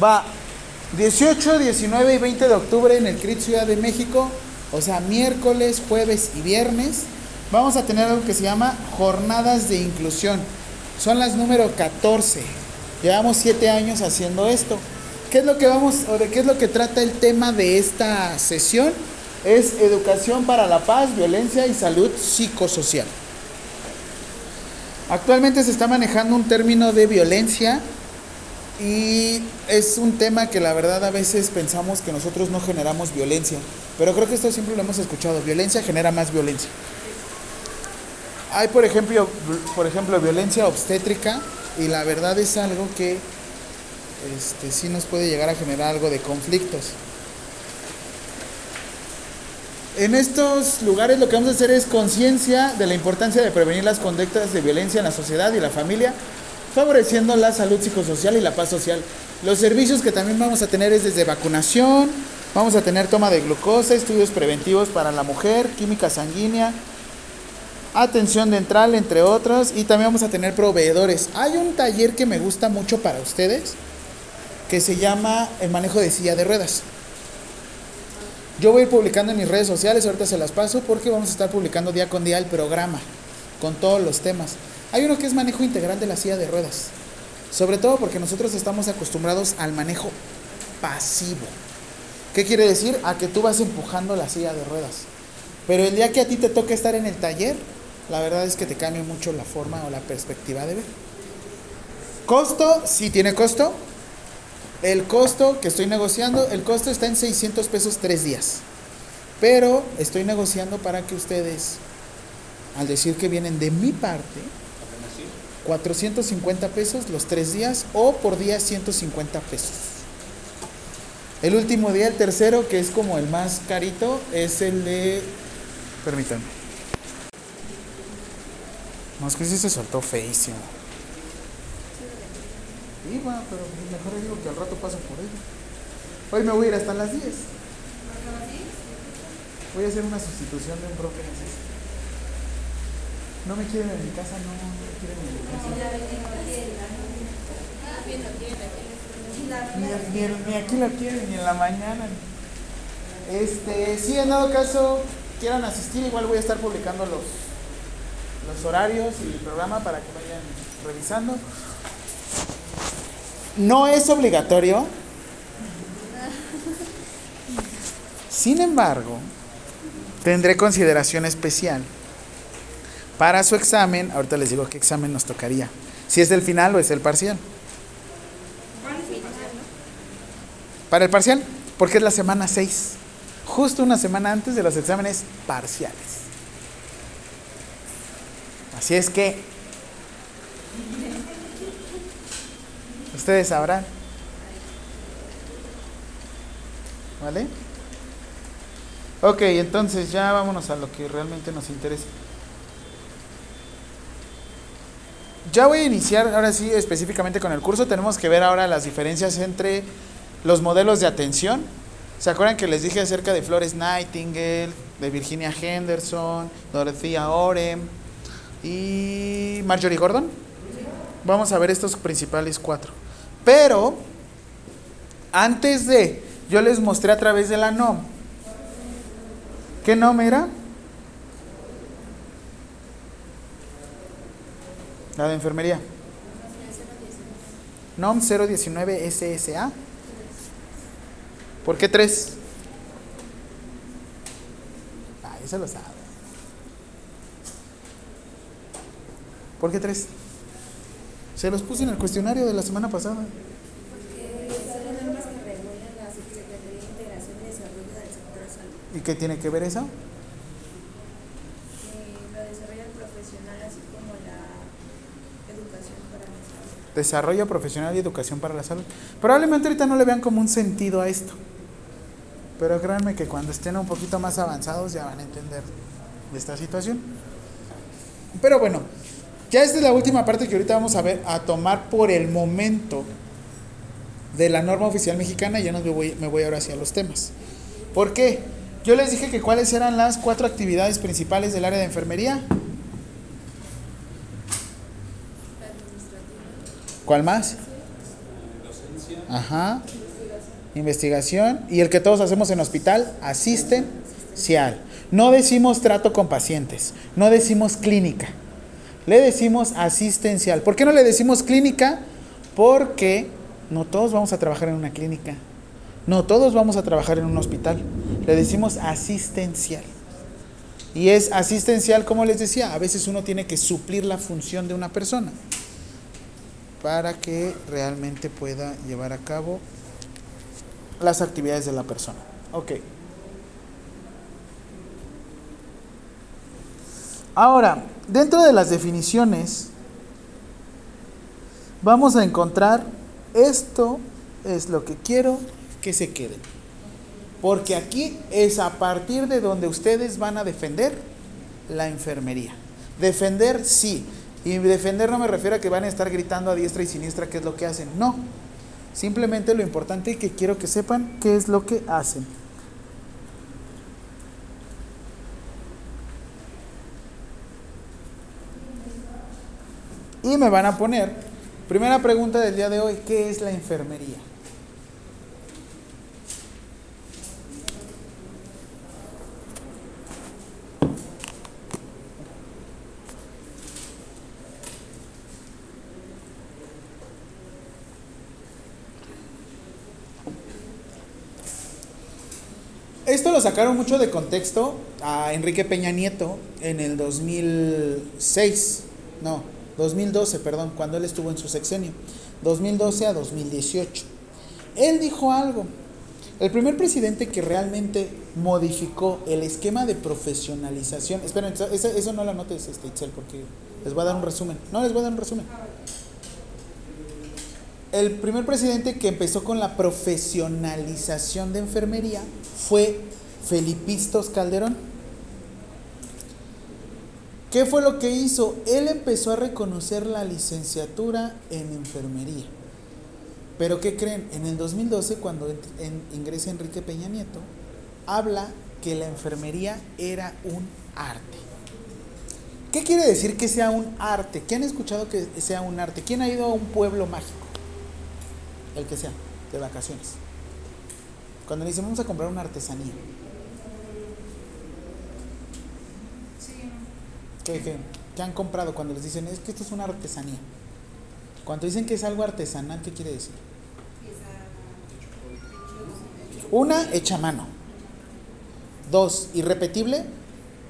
Va 18, 19 y 20 de octubre en el CRIT Ciudad de México, o sea, miércoles, jueves y viernes, vamos a tener algo que se llama jornadas de inclusión. Son las número 14. Llevamos 7 años haciendo esto. ¿Qué es lo que vamos o de qué es lo que trata el tema de esta sesión? Es educación para la paz, violencia y salud psicosocial. Actualmente se está manejando un término de violencia y es un tema que la verdad a veces pensamos que nosotros no generamos violencia, pero creo que esto siempre lo hemos escuchado, violencia genera más violencia. Hay por ejemplo, por ejemplo violencia obstétrica y la verdad es algo que este, sí nos puede llegar a generar algo de conflictos. En estos lugares lo que vamos a hacer es conciencia de la importancia de prevenir las conductas de violencia en la sociedad y la familia, favoreciendo la salud psicosocial y la paz social. Los servicios que también vamos a tener es desde vacunación, vamos a tener toma de glucosa, estudios preventivos para la mujer, química sanguínea, atención dental, entre otros, y también vamos a tener proveedores. Hay un taller que me gusta mucho para ustedes, que se llama el manejo de silla de ruedas. Yo voy publicando en mis redes sociales, ahorita se las paso porque vamos a estar publicando día con día el programa con todos los temas. Hay uno que es manejo integral de la silla de ruedas, sobre todo porque nosotros estamos acostumbrados al manejo pasivo. ¿Qué quiere decir? A que tú vas empujando la silla de ruedas. Pero el día que a ti te toca estar en el taller, la verdad es que te cambia mucho la forma o la perspectiva de ver. Costo, sí tiene costo, el costo que estoy negociando, el costo está en 600 pesos tres días. Pero estoy negociando para que ustedes, al decir que vienen de mi parte, 450 pesos los tres días o por día 150 pesos. El último día, el tercero, que es como el más carito, es el de... Permítanme. No, es que sí se soltó feísimo. Iba, pero mejor digo que al rato paso por ella. Hoy me voy a ir hasta las 10. Voy a hacer una sustitución de un profe. No me quieren en mi casa, no, no me quieren en mi casa. Ni, ni, ni aquí la quieren, ni en la mañana. Este, si en dado caso quieran asistir, igual voy a estar publicando los, los horarios y el programa para que vayan revisando. No es obligatorio. Sin embargo, tendré consideración especial para su examen. Ahorita les digo qué examen nos tocaría. Si es el final o es el parcial. Para el parcial, porque es la semana 6. Justo una semana antes de los exámenes parciales. Así es que Ustedes sabrán. ¿Vale? Ok, entonces ya vámonos a lo que realmente nos interesa. Ya voy a iniciar ahora sí específicamente con el curso. Tenemos que ver ahora las diferencias entre los modelos de atención. ¿Se acuerdan que les dije acerca de Flores Nightingale, de Virginia Henderson, Dorothea Orem y Marjorie Gordon? Vamos a ver estos principales cuatro. Pero, antes de, yo les mostré a través de la NOM. ¿Qué NOM era? La de enfermería. NOM 019 SSA. ¿Por qué tres? Ah, eso lo sabe. ¿Por qué tres? Se los puse en el cuestionario de la semana pasada. Porque son normas que regulan la Secretaría de Integración y Desarrollo del Sector Salud. ¿Y qué tiene que ver eso? Eh, lo desarrolla el profesional, así como la educación para la salud. Desarrollo profesional y educación para la salud. Probablemente ahorita no le vean como un sentido a esto. Pero créanme que cuando estén un poquito más avanzados ya van a entender esta situación. Pero bueno, ya esta es la última parte que ahorita vamos a ver, a tomar por el momento de la norma oficial mexicana. Ya nos voy, me voy ahora hacia los temas. ¿Por qué? Yo les dije que cuáles eran las cuatro actividades principales del área de enfermería. ¿Cuál más? Ajá. Investigación. Y el que todos hacemos en hospital, asistencial. No decimos trato con pacientes, no decimos clínica. Le decimos asistencial. ¿Por qué no le decimos clínica? Porque no todos vamos a trabajar en una clínica. No todos vamos a trabajar en un hospital. Le decimos asistencial. Y es asistencial, como les decía, a veces uno tiene que suplir la función de una persona para que realmente pueda llevar a cabo las actividades de la persona. Ok. Ahora, dentro de las definiciones, vamos a encontrar esto es lo que quiero que se quede. Porque aquí es a partir de donde ustedes van a defender la enfermería. Defender, sí. Y defender no me refiero a que van a estar gritando a diestra y siniestra qué es lo que hacen. No. Simplemente lo importante es que quiero que sepan qué es lo que hacen. Y me van a poner, primera pregunta del día de hoy, ¿qué es la enfermería? Esto lo sacaron mucho de contexto a Enrique Peña Nieto en el 2006, no, 2012, perdón, cuando él estuvo en su sexenio, 2012 a 2018. Él dijo algo. El primer presidente que realmente modificó el esquema de profesionalización, esperen, eso, eso no lo anotes, este, Itzel, porque les voy a dar un resumen. No, les voy a dar un resumen. El primer presidente que empezó con la profesionalización de enfermería fue Felipistos Calderón. ¿Qué fue lo que hizo? Él empezó a reconocer la licenciatura en enfermería. Pero ¿qué creen? En el 2012, cuando ingresa Enrique Peña Nieto, habla que la enfermería era un arte. ¿Qué quiere decir que sea un arte? ¿Quién ha escuchado que sea un arte? ¿Quién ha ido a un pueblo mágico? El que sea, de vacaciones. Cuando le dicen vamos a comprar una artesanía. ¿Qué, qué, qué han comprado cuando les dicen es que esto es una artesanía? Cuando dicen que es algo artesanal, ¿qué quiere decir? Una, hecha a mano. Dos, irrepetible.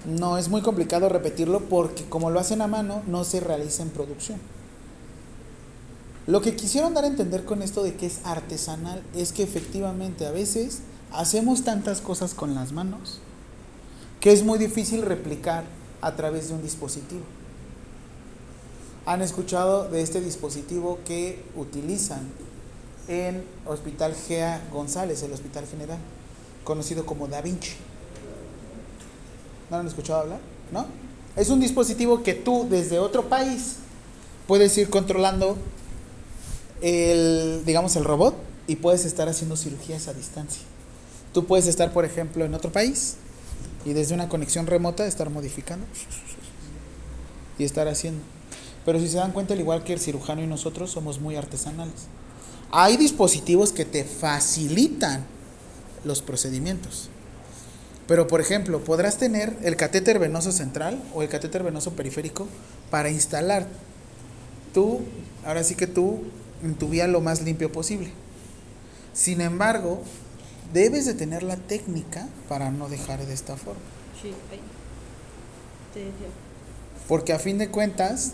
No es muy complicado repetirlo porque como lo hacen a mano, no se realiza en producción. Lo que quisieron dar a entender con esto de que es artesanal es que efectivamente a veces hacemos tantas cosas con las manos que es muy difícil replicar a través de un dispositivo. Han escuchado de este dispositivo que utilizan en Hospital Gea González, el Hospital General, conocido como Da Vinci. ¿No han escuchado hablar? ¿No? Es un dispositivo que tú desde otro país puedes ir controlando el, digamos, el robot y puedes estar haciendo cirugías a distancia. Tú puedes estar, por ejemplo, en otro país y desde una conexión remota estar modificando y estar haciendo. Pero si se dan cuenta, al igual que el cirujano y nosotros, somos muy artesanales. Hay dispositivos que te facilitan los procedimientos. Pero, por ejemplo, podrás tener el catéter venoso central o el catéter venoso periférico para instalar tú, ahora sí que tú, en tu vía lo más limpio posible. Sin embargo, debes de tener la técnica para no dejar de esta forma. Sí, ahí. Porque a fin de cuentas,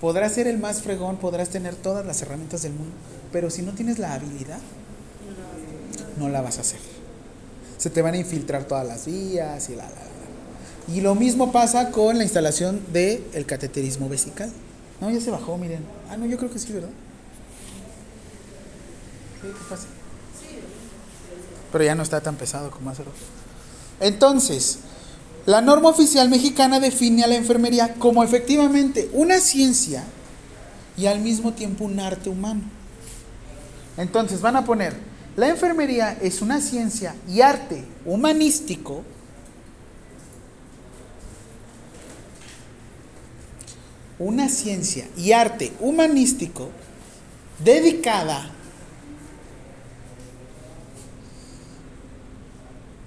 podrás ser el más fregón, podrás tener todas las herramientas del mundo, pero si no tienes la habilidad, no la vas a hacer. Se te van a infiltrar todas las vías y la, la, la. Y lo mismo pasa con la instalación del el cateterismo vesical. No, ya se bajó, miren. Ah, no, yo creo que sí, ¿verdad? ¿Qué, qué pasa? Pero ya no está tan pesado como hace rato. Entonces, la norma oficial mexicana define a la enfermería como efectivamente una ciencia y al mismo tiempo un arte humano. Entonces van a poner, la enfermería es una ciencia y arte humanístico una ciencia y arte humanístico dedicada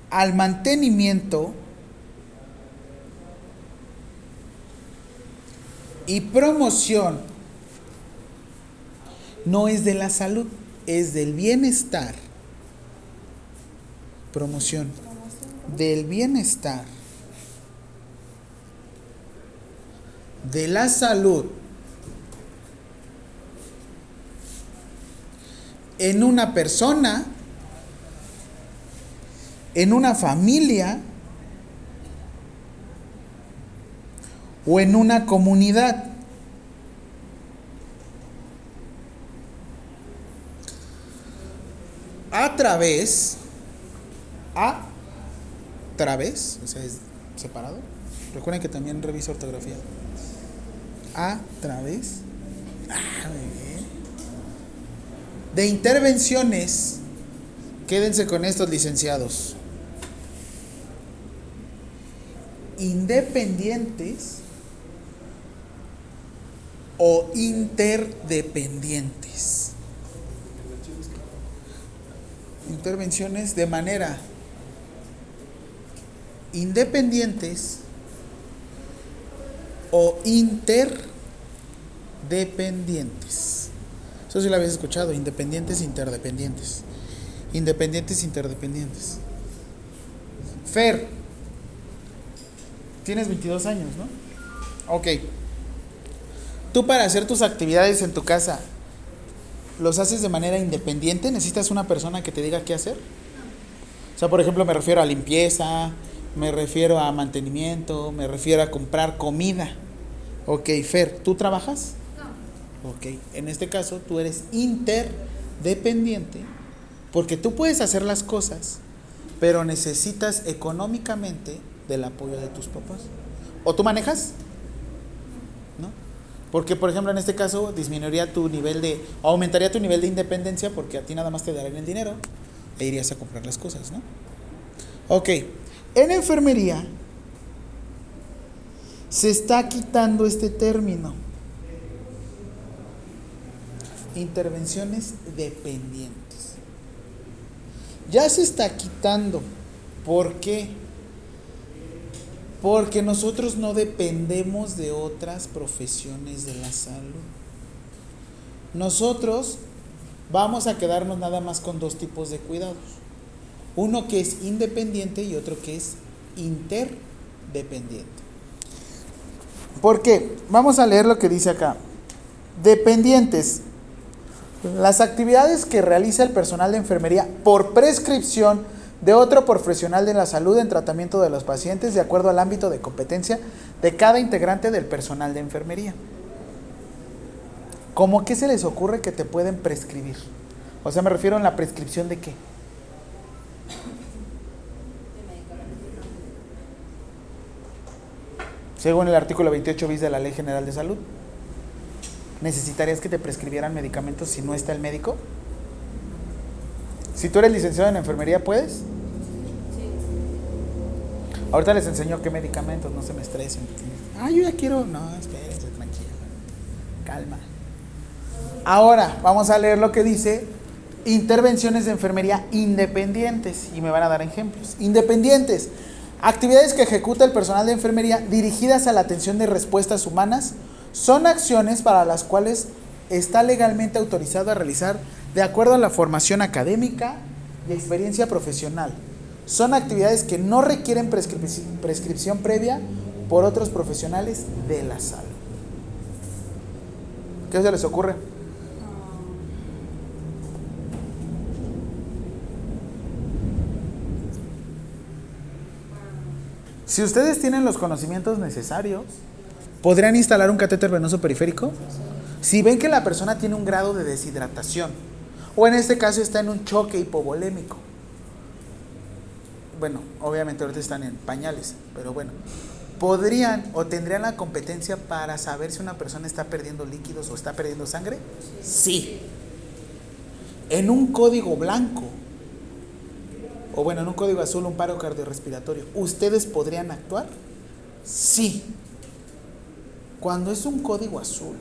al mantenimiento y promoción no es de la salud, es del bienestar. Promoción del bienestar, de la salud en una persona, en una familia o en una comunidad. A través, a través, o sea, es separado. Recuerden que también revisa ortografía. A través. Ah. De intervenciones. Quédense con estos licenciados. Independientes o interdependientes. Intervenciones de manera independientes o interdependientes. Eso sí lo habéis escuchado, independientes, interdependientes. Independientes, interdependientes. Fer, tienes 22 años, ¿no? Ok. Tú para hacer tus actividades en tu casa, ¿los haces de manera independiente? ¿Necesitas una persona que te diga qué hacer? O sea, por ejemplo, me refiero a limpieza, me refiero a mantenimiento, me refiero a comprar comida. Ok, Fer, ¿tú trabajas? No. Ok, en este caso tú eres interdependiente porque tú puedes hacer las cosas, pero necesitas económicamente del apoyo de tus papás. ¿O tú manejas? ¿No? Porque, por ejemplo, en este caso disminuiría tu nivel de, aumentaría tu nivel de independencia porque a ti nada más te darían el dinero e irías a comprar las cosas, ¿no? Ok, en enfermería se está quitando este término. Intervenciones dependientes. Ya se está quitando. ¿Por qué? Porque nosotros no dependemos de otras profesiones de la salud. Nosotros vamos a quedarnos nada más con dos tipos de cuidados. Uno que es independiente y otro que es interdependiente. ¿Por qué? Vamos a leer lo que dice acá. Dependientes. Las actividades que realiza el personal de enfermería por prescripción de otro profesional de la salud en tratamiento de los pacientes de acuerdo al ámbito de competencia de cada integrante del personal de enfermería. ¿Cómo qué se les ocurre que te pueden prescribir? O sea, me refiero en la prescripción de qué? Según el artículo 28 bis de la Ley General de Salud. ¿Necesitarías que te prescribieran medicamentos si no está el médico? Si tú eres licenciado en enfermería, ¿puedes? Sí. Ahorita les enseño qué medicamentos, no se me estresen. Ah, yo ya quiero. No, espérense, tranquila. Calma. Ahora, vamos a leer lo que dice intervenciones de enfermería independientes. Y me van a dar ejemplos. Independientes. Actividades que ejecuta el personal de enfermería dirigidas a la atención de respuestas humanas son acciones para las cuales está legalmente autorizado a realizar de acuerdo a la formación académica y experiencia profesional. Son actividades que no requieren prescrip- prescripción previa por otros profesionales de la salud. ¿Qué se les ocurre? Si ustedes tienen los conocimientos necesarios, ¿podrían instalar un catéter venoso periférico? Si ven que la persona tiene un grado de deshidratación, o en este caso está en un choque hipovolémico. Bueno, obviamente ahorita están en pañales, pero bueno, ¿podrían o tendrían la competencia para saber si una persona está perdiendo líquidos o está perdiendo sangre? Sí. En un código blanco, o bueno, en un código azul, un paro cardiorrespiratorio, ¿ustedes podrían actuar? Sí. Cuando es un código azul,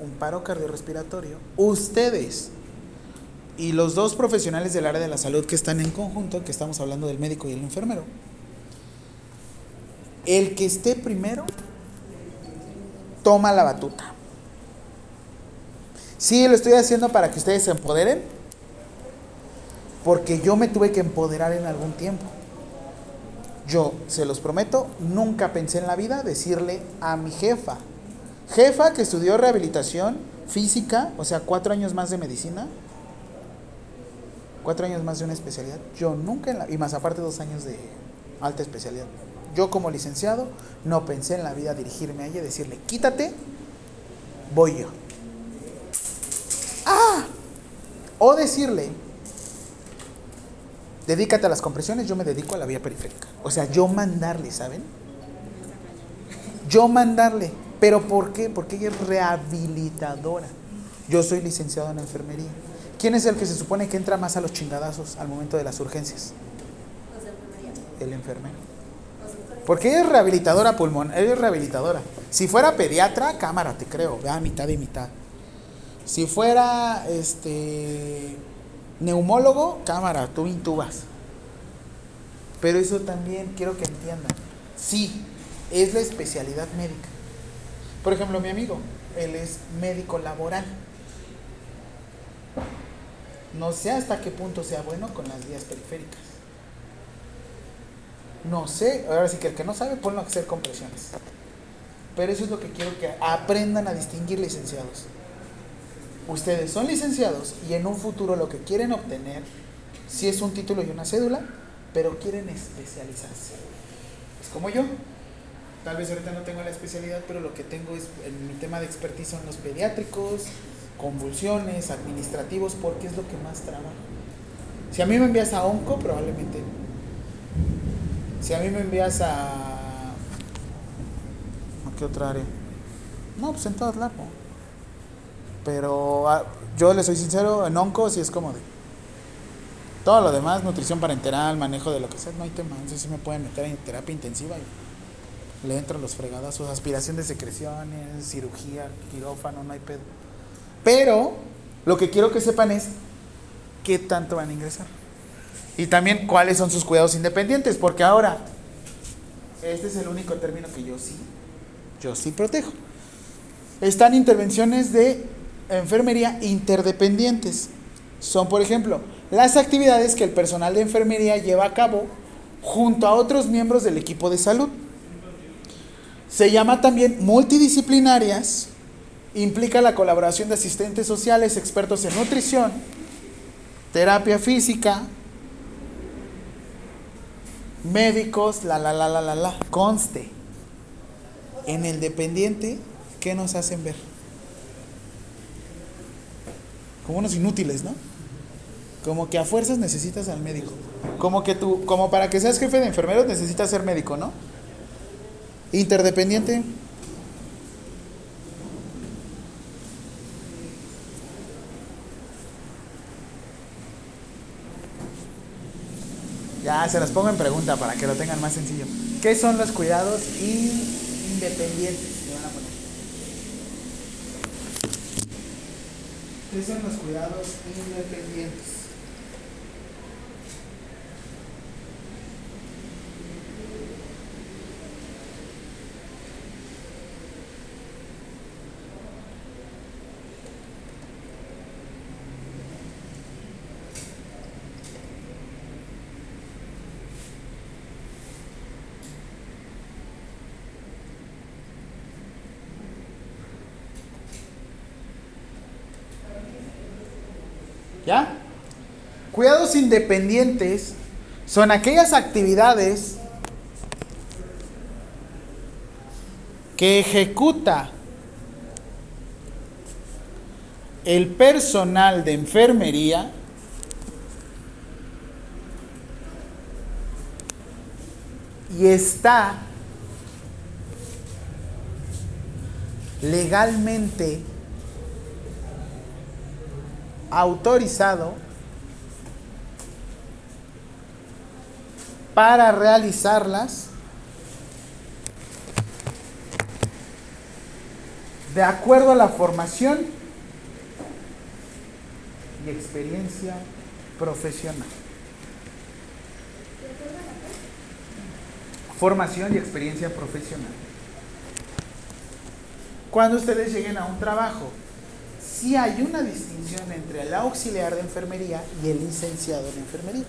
un paro cardiorrespiratorio, ustedes y los dos profesionales del área de la salud que están en conjunto, que estamos hablando del médico y el enfermero, el que esté primero toma la batuta. Sí, lo estoy haciendo para que ustedes se empoderen, porque yo me tuve que empoderar en algún tiempo. Yo, se los prometo, nunca pensé en la vida decirle a mi jefa, jefa que estudió rehabilitación física, o sea, cuatro años más de medicina, cuatro años más de una especialidad, yo nunca, en la, y más aparte dos años de alta especialidad, yo como licenciado no pensé en la vida dirigirme a ella y decirle, quítate, voy yo. Ah, o decirle, dedícate a las compresiones, yo me dedico a la vía periférica. O sea, yo mandarle, ¿saben? Yo mandarle. ¿Pero por qué? Porque ella es rehabilitadora. Yo soy licenciado en enfermería. ¿Quién es el que se supone que entra más a los chingadazos al momento de las urgencias? El enfermero. Porque ella es rehabilitadora pulmón, ella es rehabilitadora. Si fuera pediatra, cámara, te creo, vea mitad y mitad. Si fuera este Neumólogo, cámara, tú intubas. Pero eso también quiero que entiendan. Sí, es la especialidad médica. Por ejemplo, mi amigo, él es médico laboral. No sé hasta qué punto sea bueno con las vías periféricas. No sé, ahora sí que el que no sabe, ponlo a hacer compresiones. Pero eso es lo que quiero que aprendan a distinguir licenciados ustedes son licenciados y en un futuro lo que quieren obtener, si es un título y una cédula, pero quieren especializarse. Es como yo. Tal vez ahorita no tengo la especialidad, pero lo que tengo es, en mi tema de expertise son los pediátricos, convulsiones, administrativos, porque es lo que más trabajo. Si a mí me envías a onco, probablemente Si a mí me envías a... ¿A qué otra área? No, pues en todas lados. Pero ah, yo le soy sincero, en onco sí es como de. Todo lo demás, nutrición parenteral, manejo de lo que sea, no hay tema. Entonces sí me pueden meter en terapia intensiva y le entran los fregadazos, aspiración de secreciones, cirugía, quirófano, no hay pedo. Pero lo que quiero que sepan es qué tanto van a ingresar. Y también cuáles son sus cuidados independientes, porque ahora, este es el único término que yo sí, yo sí protejo. Están intervenciones de enfermería interdependientes. Son, por ejemplo, las actividades que el personal de enfermería lleva a cabo junto a otros miembros del equipo de salud. Se llama también multidisciplinarias, implica la colaboración de asistentes sociales, expertos en nutrición, terapia física, médicos, la la la la la la. Conste, en el dependiente, ¿qué nos hacen ver? como unos inútiles, ¿no? Como que a fuerzas necesitas al médico. Como que tú, como para que seas jefe de enfermeros necesitas ser médico, ¿no? Interdependiente. Ya se las pongo en pregunta para que lo tengan más sencillo. ¿Qué son los cuidados independientes? ¿Qué son los cuidados independientes? ¿Ya? Cuidados independientes son aquellas actividades que ejecuta el personal de enfermería y está legalmente autorizado para realizarlas de acuerdo a la formación y experiencia profesional. Formación y experiencia profesional. Cuando ustedes lleguen a un trabajo, sí hay una distinción entre el auxiliar de enfermería y el licenciado en enfermería.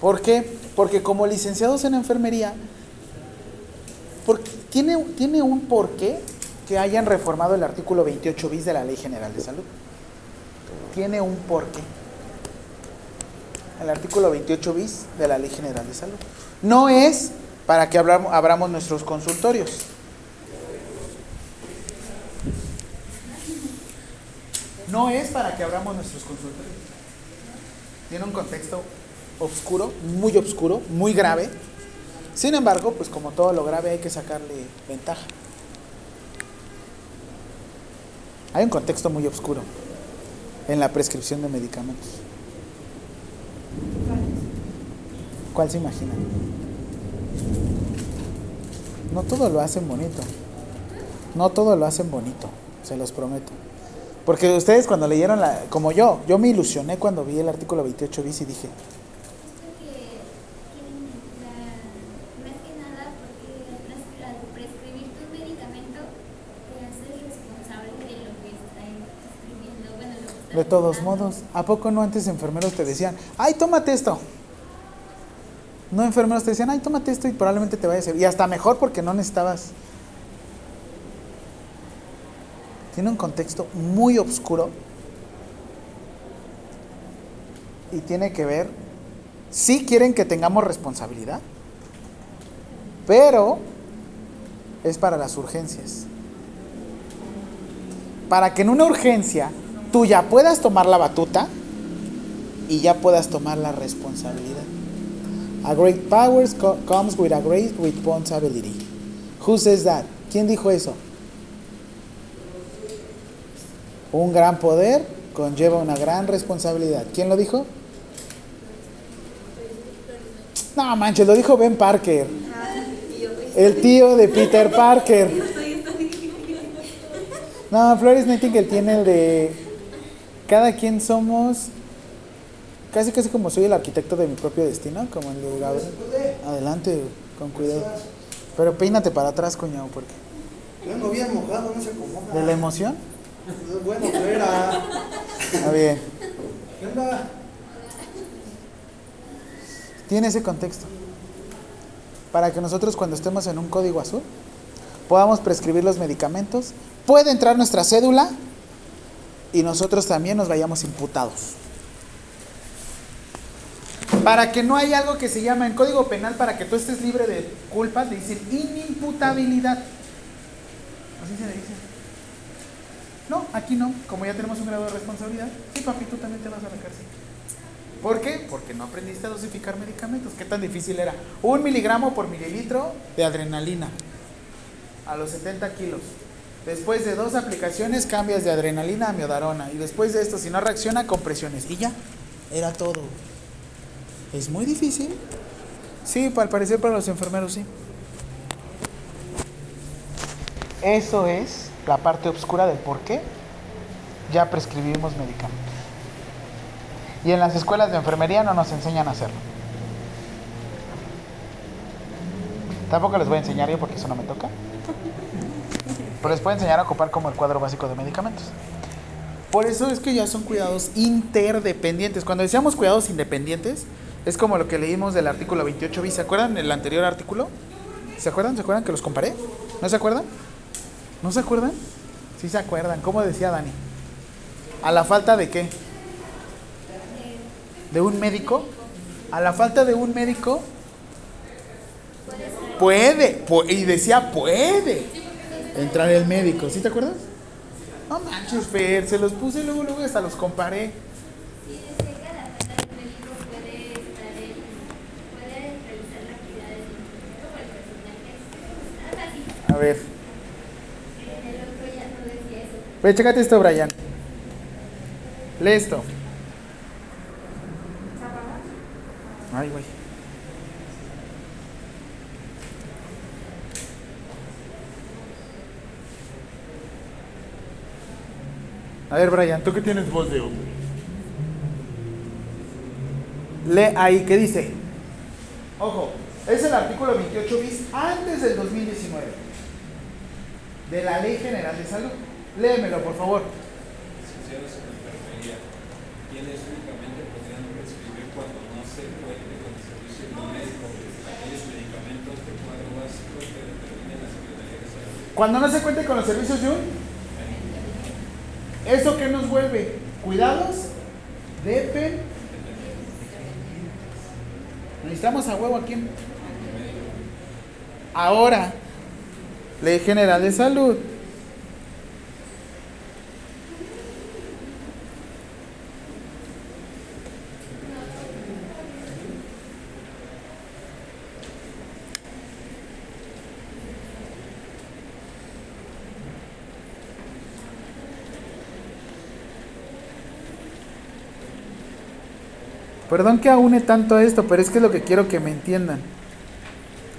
¿Por qué? Porque como licenciados en enfermería, porque tiene, tiene un porqué que hayan reformado el artículo 28 bis de la Ley General de Salud. Tiene un porqué. El artículo 28 bis de la Ley General de Salud. No es para que abramos, abramos nuestros consultorios. No es para que abramos nuestros consultorios. Tiene un contexto oscuro, muy oscuro, muy grave. Sin embargo, pues como todo lo grave hay que sacarle ventaja. Hay un contexto muy oscuro en la prescripción de medicamentos. ¿Cuál se imagina? No todo lo hacen bonito. No todo lo hacen bonito, se los prometo. Porque ustedes cuando leyeron la, como yo, yo me ilusioné cuando vi el artículo 28 bis y dije, de todos modos, ¿a poco no antes enfermeros te decían, ay, tómate esto? No enfermeros te decían, ay, tómate esto y probablemente te vaya a servir. Y hasta mejor porque no necesitabas. Tiene un contexto muy oscuro y tiene que ver, sí quieren que tengamos responsabilidad, pero es para las urgencias. Para que en una urgencia tú ya puedas tomar la batuta y ya puedas tomar la responsabilidad. A great power co- comes with a great responsibility. Who says that? ¿Quién dijo eso? Un gran poder conlleva una gran responsabilidad. ¿Quién lo dijo? No manches, lo dijo Ben Parker. El tío de Peter Parker. No, Flores Nightingale tiene el de cada quien somos casi casi como soy el arquitecto de mi propio destino, como el de Gabriel. Adelante, con cuidado. Pero peínate para atrás, cuñado, porque Vengo bien mojado, no se acomoda. de la emoción. Bueno, fuera. Está bien. ¿Qué onda? Tiene ese contexto. Para que nosotros cuando estemos en un código azul podamos prescribir los medicamentos, puede entrar nuestra cédula y nosotros también nos vayamos imputados. Para que no haya algo que se llama en código penal, para que tú estés libre de culpa, le dicen inimputabilidad. Así se le dice. No, aquí no. Como ya tenemos un grado de responsabilidad, sí, papi, tú también te vas a la cárcel. ¿Por qué? Porque no aprendiste a dosificar medicamentos. ¿Qué tan difícil era? Un miligramo por mililitro de adrenalina a los 70 kilos. Después de dos aplicaciones cambias de adrenalina a miodarona. Y después de esto, si no reacciona, compresiones. Y ya, era todo. ¿Es muy difícil? Sí, al parecer para los enfermeros sí. Eso es la parte oscura del por qué ya prescribimos medicamentos. Y en las escuelas de enfermería no nos enseñan a hacerlo. Tampoco les voy a enseñar yo porque eso no me toca. Pero les puedo enseñar a ocupar como el cuadro básico de medicamentos. Por eso es que ya son cuidados interdependientes. Cuando decíamos cuidados independientes, es como lo que leímos del artículo 28 bis. ¿Se acuerdan del anterior artículo? ¿Se acuerdan? ¿Se acuerdan que los comparé? ¿No se acuerdan? ¿No se acuerdan? Sí se acuerdan. ¿Cómo decía Dani? ¿A la falta de qué? ¿De un médico? A la falta de un médico. Puede. pu- y decía puede entrar el médico. ¿Sí te acuerdas? No manches, Fer. Se los puse luego, luego hasta los comparé. A la Ve, chécate esto, Brian. Lee esto. Ay, güey. A ver, Brian, ¿tú qué tienes voz de hombre? Lee ahí, ¿qué dice? Ojo, es el artículo 28 bis antes del 2019 de la Ley General de Salud. Léemelo, por favor. licenciados en enfermería, quienes únicamente podrían prescribir cuando no se cuente con el servicio de un médico aquellos medicamentos de cuadro básico que determine la Secretaría de Salud. Cuando no se cuente con los servicios de un, ¿eso qué nos vuelve? Cuidados, depen. Necesitamos a huevo aquí. Ahora, Ley General de Salud. Perdón que aúne tanto a esto, pero es que es lo que quiero que me entiendan.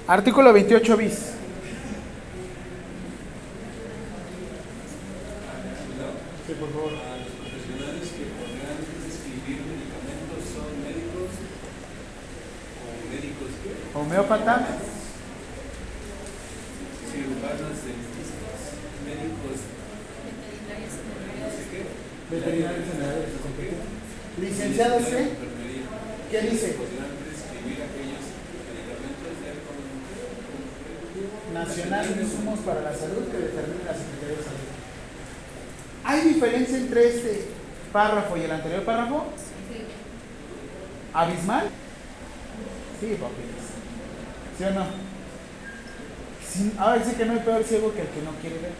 Artículo 28 bis. Sí, por favor. A los profesionales que podrán prescribir medicamentos son médicos o médicos que Homeópata, cirujanos, dentistas, médicos, no sé qué, veterinarios generales, licenciados, ¿qué? enfermería, ¿Qué dice? podrán prescribir aquellos medicamentos de Nacional de Insumos para la Salud que determine la Secretaría de Salud. ¿Hay diferencia entre este párrafo y el anterior párrafo? ¿Abismal? Sí, papi. ¿Sí o no? Sí, ahora sí que no hay peor ciego que el que no quiere ver.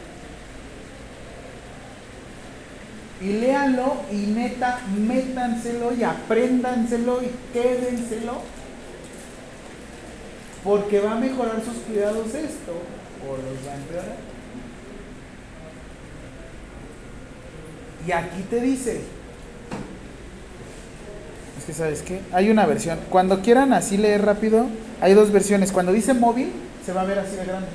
Y léanlo y neta, métanselo y apréndanselo y quédenselo. Porque va a mejorar sus cuidados esto o los va a empeorar. Y aquí te dice. Es que sabes qué, hay una versión. Cuando quieran así leer rápido, hay dos versiones. Cuando dice móvil, se va a ver así de grande.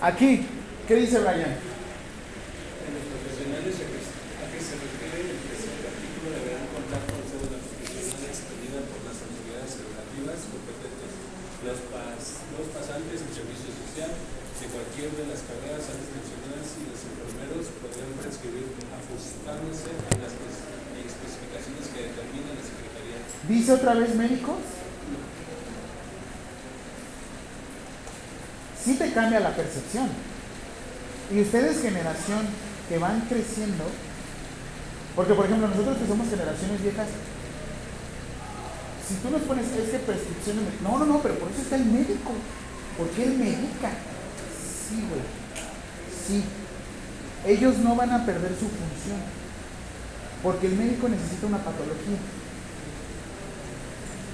Aquí, ¿qué dice Brian? En los profesionales a que, a que se refiere el presente artículo deberán contar con cédula profesional expedida por las autoridades educativas competentes. Los, pas, los pasantes en servicio social de cualquier de las carreras antes mencionadas y los enfermeros podrán prescribir ajustándose a las espe- especificaciones que determina la Secretaría. Dice otra vez médicos. Sí te cambia la percepción. Y ustedes generación que van creciendo, porque por ejemplo nosotros que somos generaciones viejas, si tú nos pones es que prescripciones, no, no, no, pero por eso está el médico, porque él medica. Sí, güey, sí. Ellos no van a perder su función, porque el médico necesita una patología.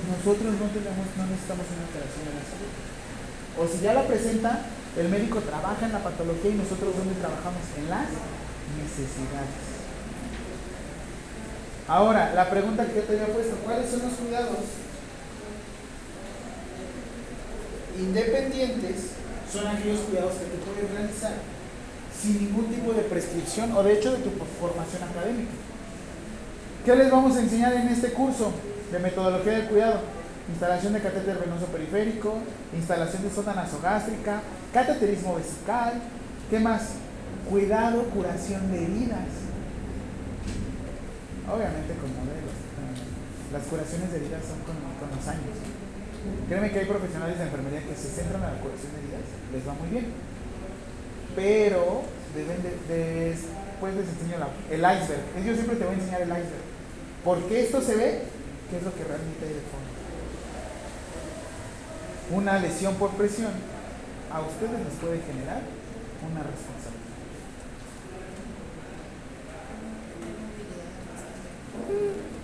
Nosotros no tenemos, no necesitamos una operación en la salud. O si ya la presenta, el médico trabaja en la patología y nosotros dónde trabajamos? En las necesidades. Ahora, la pregunta que yo te había puesto, ¿cuáles son los cuidados independientes? Son aquellos cuidados que tú puedes realizar sin ningún tipo de prescripción o de hecho de tu formación académica. ¿Qué les vamos a enseñar en este curso de metodología del cuidado? Instalación de catéter venoso periférico, instalación de sonda nasogástrica, cateterismo vesical, ¿qué más? Cuidado, curación de heridas. Obviamente con modelos. Las curaciones de heridas son con, con los años. Créeme que hay profesionales de enfermería que se centran en la curación de heridas, les va muy bien. Pero deben de, de- después les enseño la- el iceberg. Yo siempre te voy a enseñar el iceberg. ¿Por qué esto se ve? ¿Qué es lo que realmente hay de fondo? Una lesión por presión a ustedes les puede generar una responsabilidad.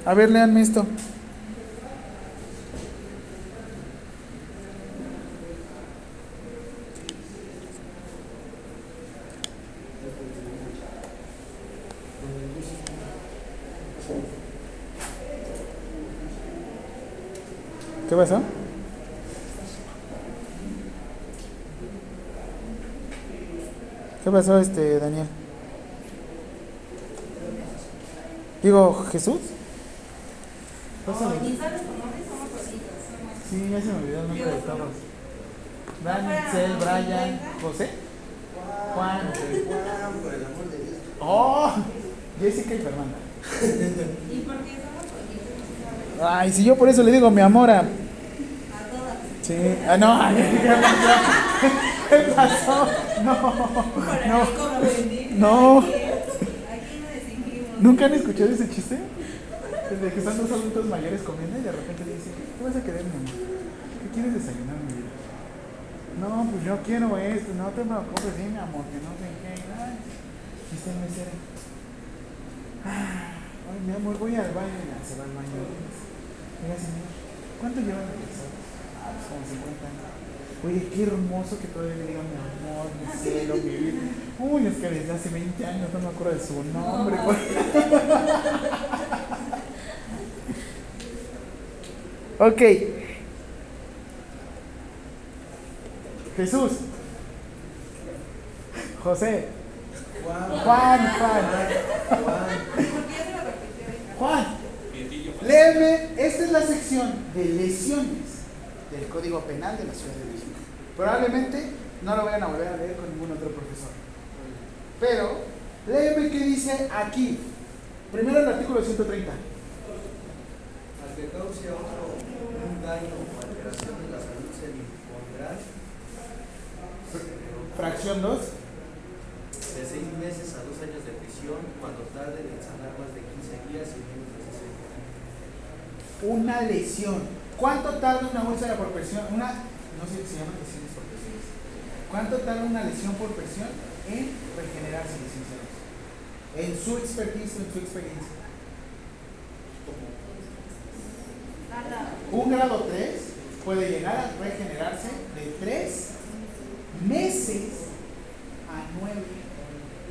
A ver, léanme esto. ¿Qué pasó? ¿Qué pasó, este, Daniel? Digo, ¿Jesús? Sí, ya se me olvidó el nombre de todos. Dan, Cel, Brian, José. Juan. Juan, por el amor de Dios. Oh, Jessica y Fernanda. ¿Y por qué? Ay, si yo por eso le digo mi amor a. Sí. Ah, no, ¿qué pasó? No, no. No. ¿Nunca han escuchado ese chiste? Desde que están dos adultos mayores comiendo y de repente le dicen, ¿qué vas a querer, mi amor? ¿Qué quieres desayunar, mi vida? No, pues yo quiero esto, no te preocupes, sí, mi amor, que no sé qué. Ay, dice el mesero. "Ah, Ay, mi amor, voy al baño. Ya se va al baño. Oiga, señor, ¿cuánto llevan de Ah, como 50 años. Oye, qué hermoso que todavía le diga mi amor, mi cielo, mi vida. Uy, es que desde hace 20 años no me acuerdo de su nombre. Ok. Jesús. José. Juan, Juan, Juan. Juan. ¿Por qué se lo repitió? hija? Juan. Léeme, esta es la sección de lesiones del Código Penal de la Ciudad de México. Probablemente no lo vayan a volver a leer con ningún otro profesor. Pero, léeme qué dice aquí. Primero el artículo 130. Al que cause a otro un daño o alteración de la salud se le impondrá Fracción 2. de seis meses a dos años de prisión cuando tarde en sanar más de 15 días y menos de 60 Una lesión. ¿Cuánto tarda una úlcera por presión? Una, no sé si se llama lesiones por presión. ¿Cuánto tarda una lesión por presión en regenerarse, licenciados? En su expertise, en su experiencia. Un grado 3 puede llegar a regenerarse de 3 meses a 9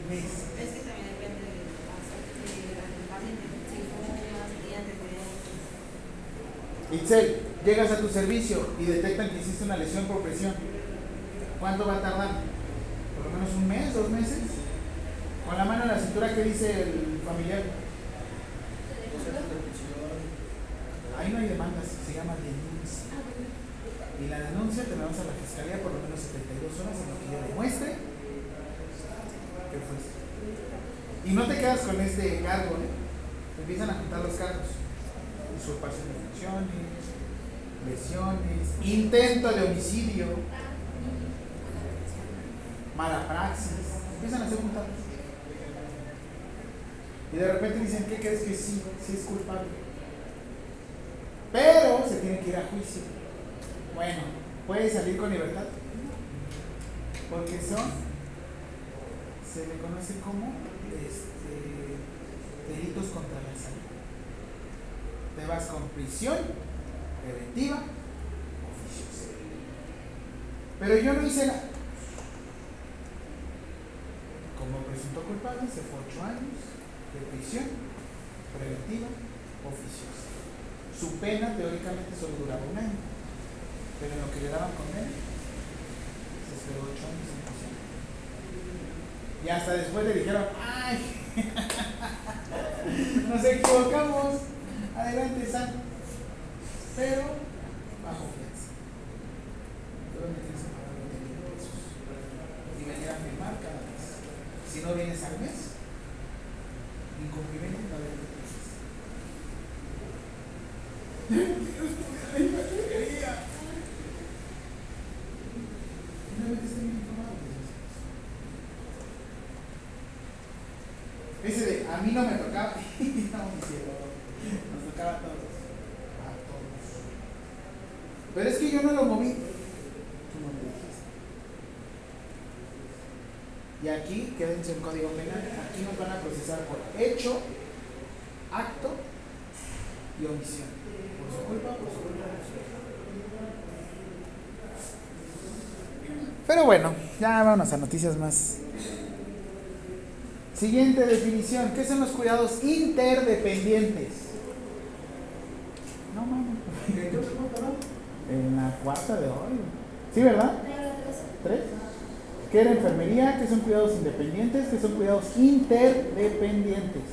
meses. Es que también depende del paciente. del paciente. Si fuma, si tiene antecedentes. Itzel, llegas a tu servicio y detectan que hiciste una lesión por presión. ¿Cuánto va a tardar? ¿Por lo menos un mes, dos meses? Con la mano en la cintura, ¿qué dice el familiar? Ahí no hay demandas, se llama denuncia. Y la denuncia te la vas a la fiscalía por lo menos 72 horas en lo que yo demuestre que. Y no te quedas con este cargo, ¿eh? Te empiezan a juntar los cargos. Usurpación de funciones, lesiones, intento de homicidio, mala praxis. Empiezan a ser juntados. Y de repente dicen, ¿qué crees que sí? Sí es culpable. Pero se tiene que ir a juicio. Bueno, puede salir con libertad. Porque son, se le conoce como este, delitos contra la salud. Te vas con prisión preventiva oficiosa. Pero yo no hice nada. Como presunto culpable, se fue ocho años de prisión preventiva oficiosa. Su pena teóricamente solo duraba un año, pero en lo que le daban condena, se esperó ocho años en prisión. Y hasta después le dijeron, ¡ay! Nos equivocamos, adelante, San. Pero bajo fianza. Luego me tienes que pagar 20 mil pesos. Y venir a firmar cada mes. Si no vienes al mes, incumplimiento no de meses. Una vez estén bien informados, licenciados. Ese de a mí no me tocaba, no, mi cielo, a todos. A todos. Pero es que yo no lo moví. Tú no me dijiste. Y aquí, quédense en código penal, aquí nos van a procesar por hecho, acto y omisión. Por su culpa, por su culpa, por su culpa. Pero bueno, ya vámonos a noticias más. Siguiente definición. ¿Qué son los cuidados interdependientes? No mames. ¿Qué qué otro perdón? En la cuarta de hoy. ¿Sí, verdad? ¿Tres? ¿Qué era enfermería? ¿Qué son cuidados independientes? ¿Qué son cuidados interdependientes?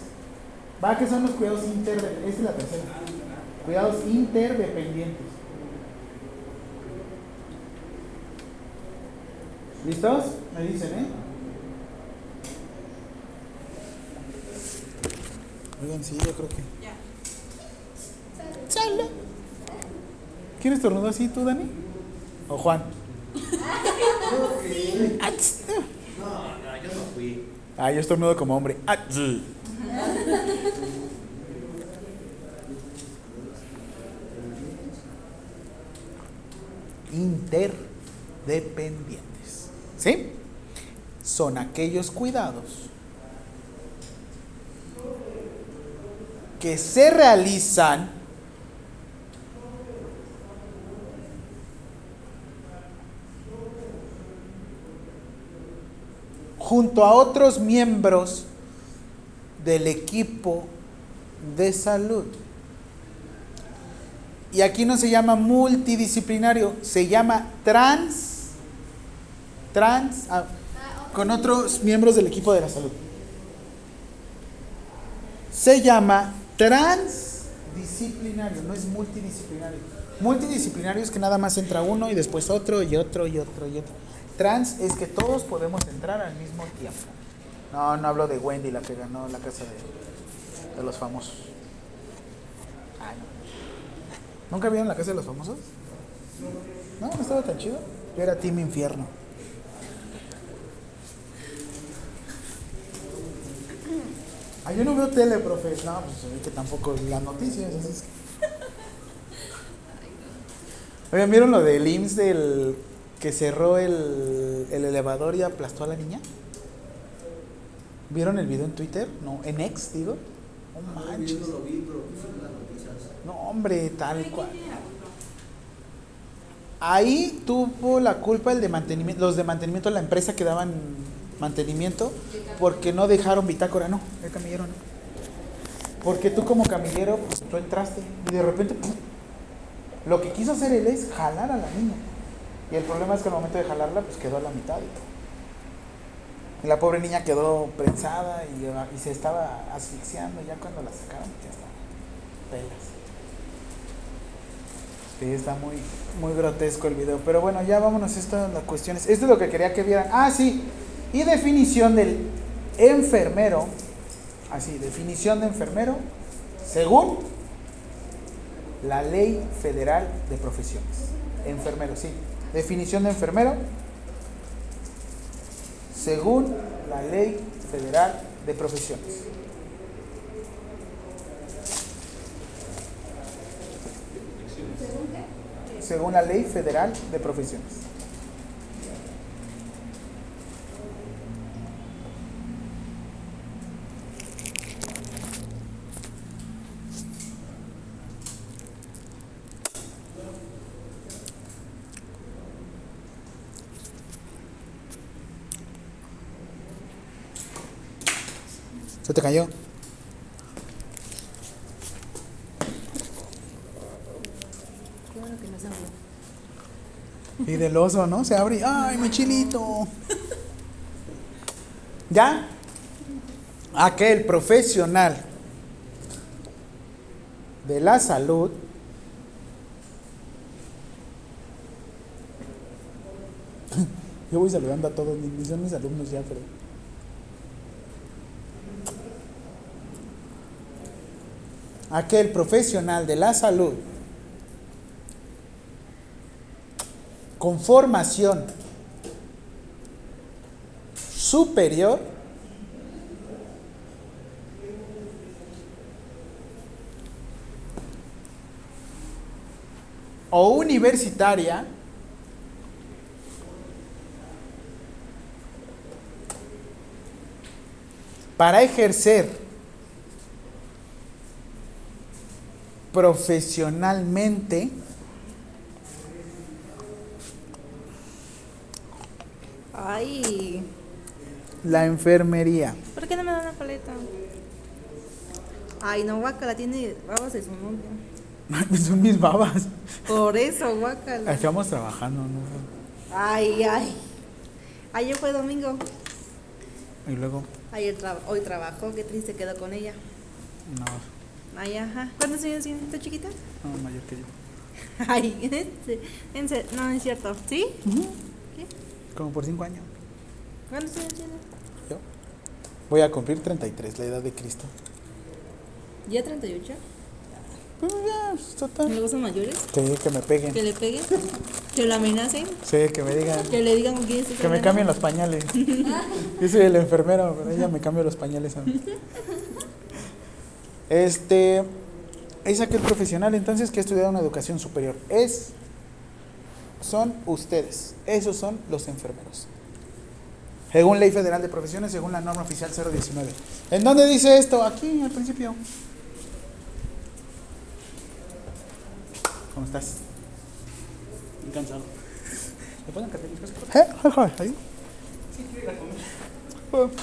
¿Va? ¿Qué son los cuidados interdependientes? Esta es la tercera. Cuidados interdependientes. ¿Listos? Me dicen, ¿eh? Oigan, sí, yo creo que. Ya. ¡Sale! ¿Quién estornudó así, tú, Dani? ¿O Juan? No, no, yo no fui. Ah, yo estornudo como hombre. Ach. Interdependientes. ¿Sí? Son aquellos cuidados que se realizan junto a otros miembros del equipo de salud. Y aquí no se llama multidisciplinario, se llama trans, trans, ah, con otros miembros del equipo de la salud. Se llama transdisciplinario, no es multidisciplinario. Multidisciplinario es que nada más entra uno y después otro y otro y otro y otro. Trans es que todos podemos entrar al mismo tiempo. No, no hablo de Wendy, la que ganó la casa de, de los famosos. Ay, no. ¿Nunca vieron la casa de los famosos? No, no estaba tan chido. Yo era Team Infierno. Ah, yo no veo tele, profe. No, pues se que tampoco las noticias. así es Oigan, ¿vieron lo del IMSS del que cerró el, el elevador y aplastó a la niña? ¿Vieron el video en Twitter? No, en X, digo. No manches. no lo vi, pero puse en las noticias. No, hombre, tal ¿Quién cual. Ahí tuvo la culpa el de mantenimiento, los de mantenimiento, la empresa que daban mantenimiento, porque no dejaron bitácora, no, el camillero no. Porque tú como camillero, pues tú entraste y de repente, ¡pum! lo que quiso hacer él es jalar a la niña. Y el problema es que al momento de jalarla, pues quedó a la mitad y todo. La pobre niña quedó prensada y, y se estaba asfixiando. Ya cuando la sacaron, ya estaba pelas. Sí, está muy, muy grotesco el video. Pero bueno, ya vámonos a estas las cuestiones. Esto es lo que quería que vieran. Ah, sí. Y definición del enfermero. Así, definición de enfermero según la Ley Federal de Profesiones. Enfermero, sí. Definición de enfermero según la Ley Federal de Profesiones. Según la Ley Federal de Profesiones. ¿Se te cayó? Claro que no se habló. Y del oso, ¿no? Se abre. y, ¡Ay, mi chilito! ¿Ya? Aquel profesional de la salud Yo voy saludando a todos, son mis alumnos ya, pero. Aquel profesional de la salud con formación superior o universitaria para ejercer profesionalmente Ay, la enfermería. ¿por qué no me dan la paleta? Ay, no, guacala, tiene babas de su novio. Son mis babas. Por eso, guácala. Estamos trabajando, ¿no? Ay, ay. Ayer fue domingo. Y luego, Ayer tra- hoy trabajó. Qué triste quedó con ella. no, Ay, ajá. ¿Cuántos años tienes tú, chiquita? no, mayor que yo. Ay, en se- en no es cierto. ¿Sí? ¿Qué? Como por cinco años. ¿Cuántos años tienes? Yo voy a cumplir 33, la edad de Cristo. ¿Ya 38? Pues ya, total. ¿Luego son mayores? Que, que me peguen. ¿Que le peguen? ¿Que lo amenacen? Sí, que me digan. ¿Que le digan con quién Que me cambien los pañales. Yo soy el enfermero, pero ella me cambia los pañales a mí. Este. Es aquel profesional entonces que ha estudiado una educación superior. Es. Son ustedes. Esos son los enfermeros. Según Ley Federal de Profesiones, según la norma oficial 019. ¿En dónde dice esto? Aquí, al principio. ¿Cómo estás? Muy cansado. ¿Me pueden cargar mis cosas? ¿Eh? Ahí. Sí, quiero ir a comer. Oh. No tengo nada de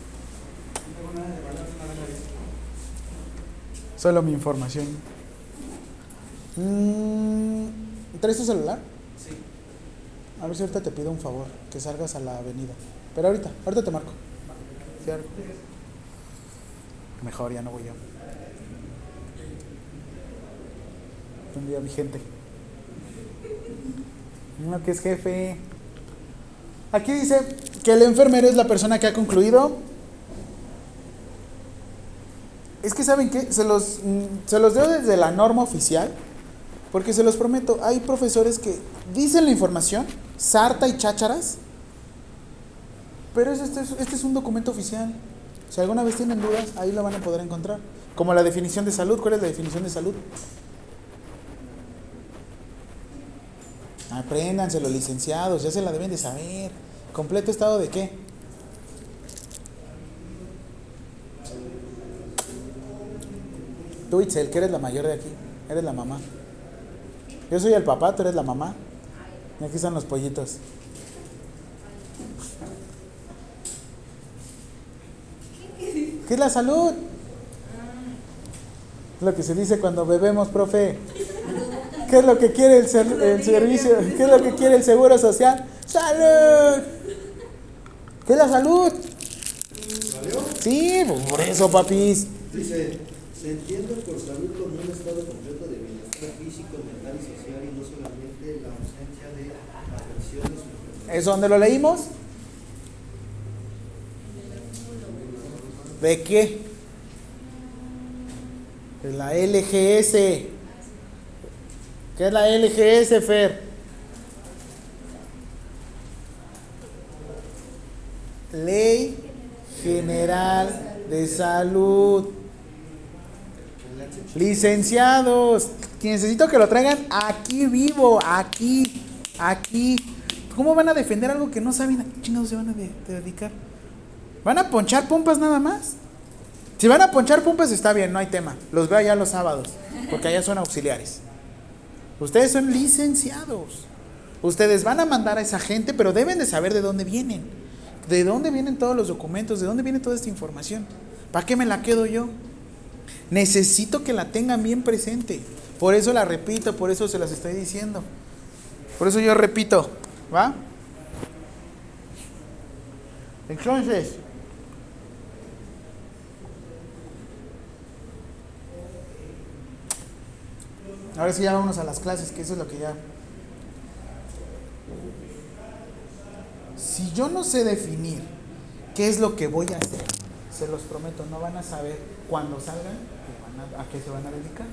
valor, nada de eso. Solo mi información. Mm, ¿Traes tu celular? Sí. A ver si ahorita te pido un favor, que salgas a la avenida. Pero ahorita, ahorita te marco. Ahora- Mejor, ya no voy yo. Un día mi gente. Uno que es jefe. Aquí dice que el enfermero es la persona que ha concluido. Es que saben que se los, se los deo desde la norma oficial. Porque se los prometo, hay profesores que dicen la información, sarta y chácharas, pero es- este, es, este es un documento oficial. Si alguna vez tienen dudas, ahí lo van a poder encontrar. Como la definición de salud, ¿cuál es la definición de salud? Apréndanse los licenciados, ya se la deben de saber. ¿Completo estado de qué? Tú, Itzel, que eres la mayor de aquí, eres la mamá. Yo soy el papá, tú eres la mamá. Y aquí están los pollitos. ¿Qué es la salud? Es lo que se dice cuando bebemos, profe. ¿Qué es lo que quiere el, ser- el servicio? ¿Qué es lo que quiere el seguro social? ¡Salud! ¿Qué es la salud? Sí, pues por eso, papis. Dice, se entiende por salud como un estado completo de bienestar físico, mental y social y no solamente la ausencia de afecciones. ¿Es donde lo leímos? ¿De qué? De la LGS. ¿Qué es la LGS, Fer? Ley General de Salud. Licenciados, necesito que lo traigan aquí vivo, aquí, aquí. ¿Cómo van a defender algo que no saben a qué chingados se van a de- dedicar? ¿Van a ponchar pompas nada más? Si van a ponchar pompas está bien, no hay tema. Los veo allá los sábados, porque allá son auxiliares. Ustedes son licenciados. Ustedes van a mandar a esa gente, pero deben de saber de dónde vienen. De dónde vienen todos los documentos, de dónde viene toda esta información. ¿Para qué me la quedo yo? Necesito que la tengan bien presente. Por eso la repito, por eso se las estoy diciendo. Por eso yo repito, ¿va? Entonces, ahora sí ya vámonos a las clases, que eso es lo que ya... Si yo no sé definir qué es lo que voy a hacer, se los prometo, no van a saber cuando salgan a qué se van a dedicar.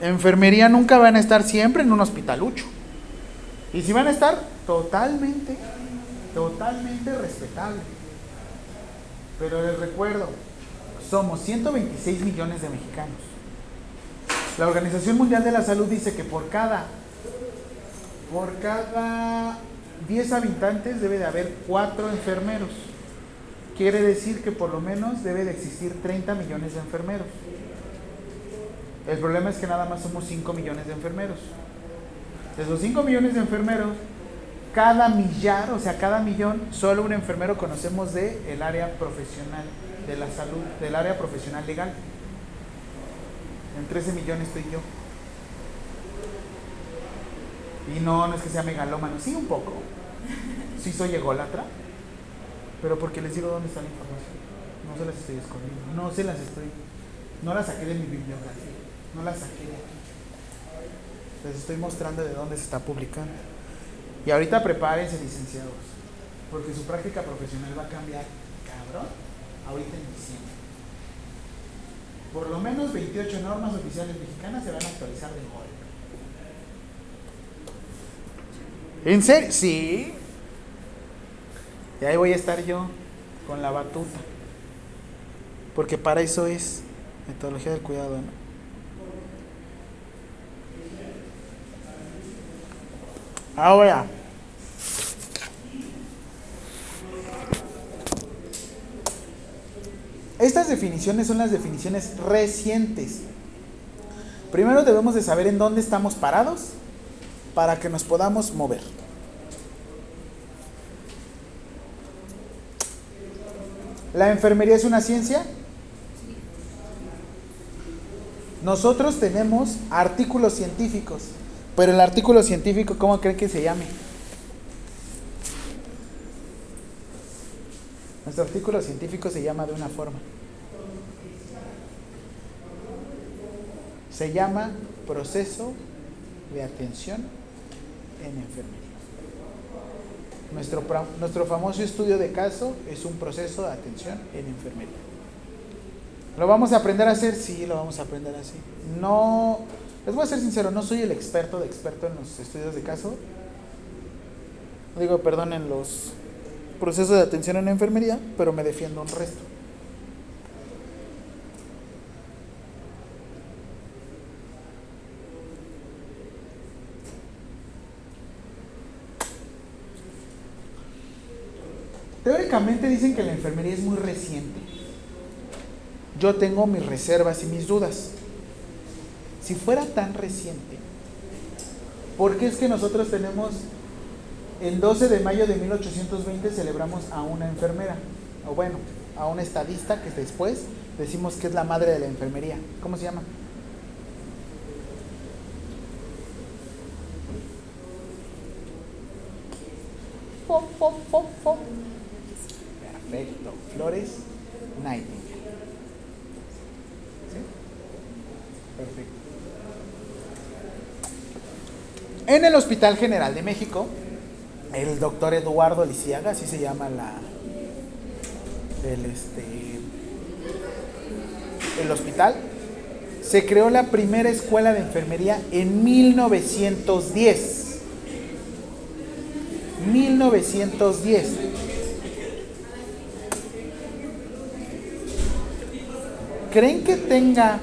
Enfermería nunca van a estar siempre en un hospitalucho. Y si van a estar, totalmente, totalmente respetable. Pero les recuerdo, somos 126 millones de mexicanos. La Organización Mundial de la Salud dice que por cada, por cada 10 habitantes debe de haber 4 enfermeros. Quiere decir que por lo menos debe de existir 30 millones de enfermeros. El problema es que nada más somos 5 millones de enfermeros. De esos 5 millones de enfermeros, cada millar, o sea, cada millón, solo un enfermero conocemos de el área profesional de la salud, del área profesional legal. En 13 millones estoy yo. Y no, no es que sea megalómano, sí un poco. Sí soy ególatra, pero porque les digo dónde está la información. No se las estoy escondiendo, no se las estoy, no las saqué de mi bibliografía, no las saqué de aquí. Les estoy mostrando de dónde se está publicando. Y ahorita prepárense, licenciados, porque su práctica profesional va a cambiar, cabrón, ahorita en diciembre. Por lo menos 28 normas oficiales mexicanas se van a actualizar de golpe. ¿En serio? Sí. Y ahí voy a estar yo con la batuta. Porque para eso es metodología del cuidado, ¿no? Ahora, estas definiciones son las definiciones recientes. Primero debemos de saber en dónde estamos parados para que nos podamos mover. ¿La enfermería es una ciencia? Nosotros tenemos artículos científicos, pero el artículo científico, ¿cómo creen que se llame? Nuestro artículo científico se llama de una forma. Se llama proceso de atención en enfermería. Nuestro, nuestro famoso estudio de caso es un proceso de atención en enfermería. ¿Lo vamos a aprender a hacer? Sí, lo vamos a aprender así. No, les voy a ser sincero, no soy el experto de experto en los estudios de caso. Digo, perdón, en los procesos de atención en enfermería, pero me defiendo un resto. Dicen que la enfermería es muy reciente. Yo tengo mis reservas y mis dudas. Si fuera tan reciente, ¿por qué es que nosotros tenemos el 12 de mayo de 1820 celebramos a una enfermera? O bueno, a una estadista que después decimos que es la madre de la enfermería. ¿Cómo se llama? Pom, pom. Perfecto. Nightingale. ¿Sí? Perfecto. En el Hospital General de México, el doctor Eduardo Lisiaga, así se llama la el este el hospital, se creó la primera escuela de enfermería en 1910. 1910. ¿Creen que tenga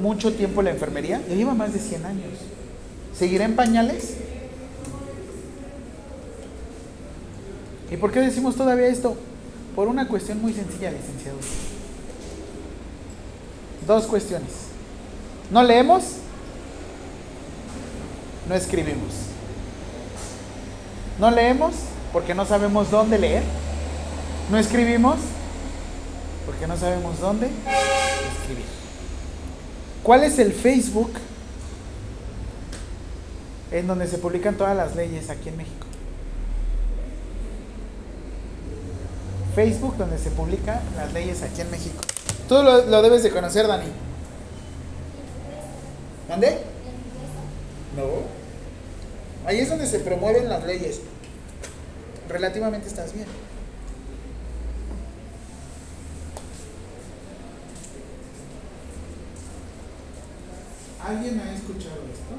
mucho tiempo la enfermería? Ya lleva más de 100 años. ¿Seguirá en pañales? ¿Y por qué decimos todavía esto? Por una cuestión muy sencilla, licenciado. Dos cuestiones. ¿No leemos? No escribimos. No leemos porque no sabemos dónde leer. No escribimos porque no sabemos dónde escribir. ¿Cuál es el Facebook en donde se publican todas las leyes aquí en México? Facebook donde se publican las leyes aquí en México. Tú lo, lo debes de conocer, Dani. ¿Dónde? No. Ahí es donde se promueven las leyes. Relativamente estás bien. ¿Alguien ha escuchado esto?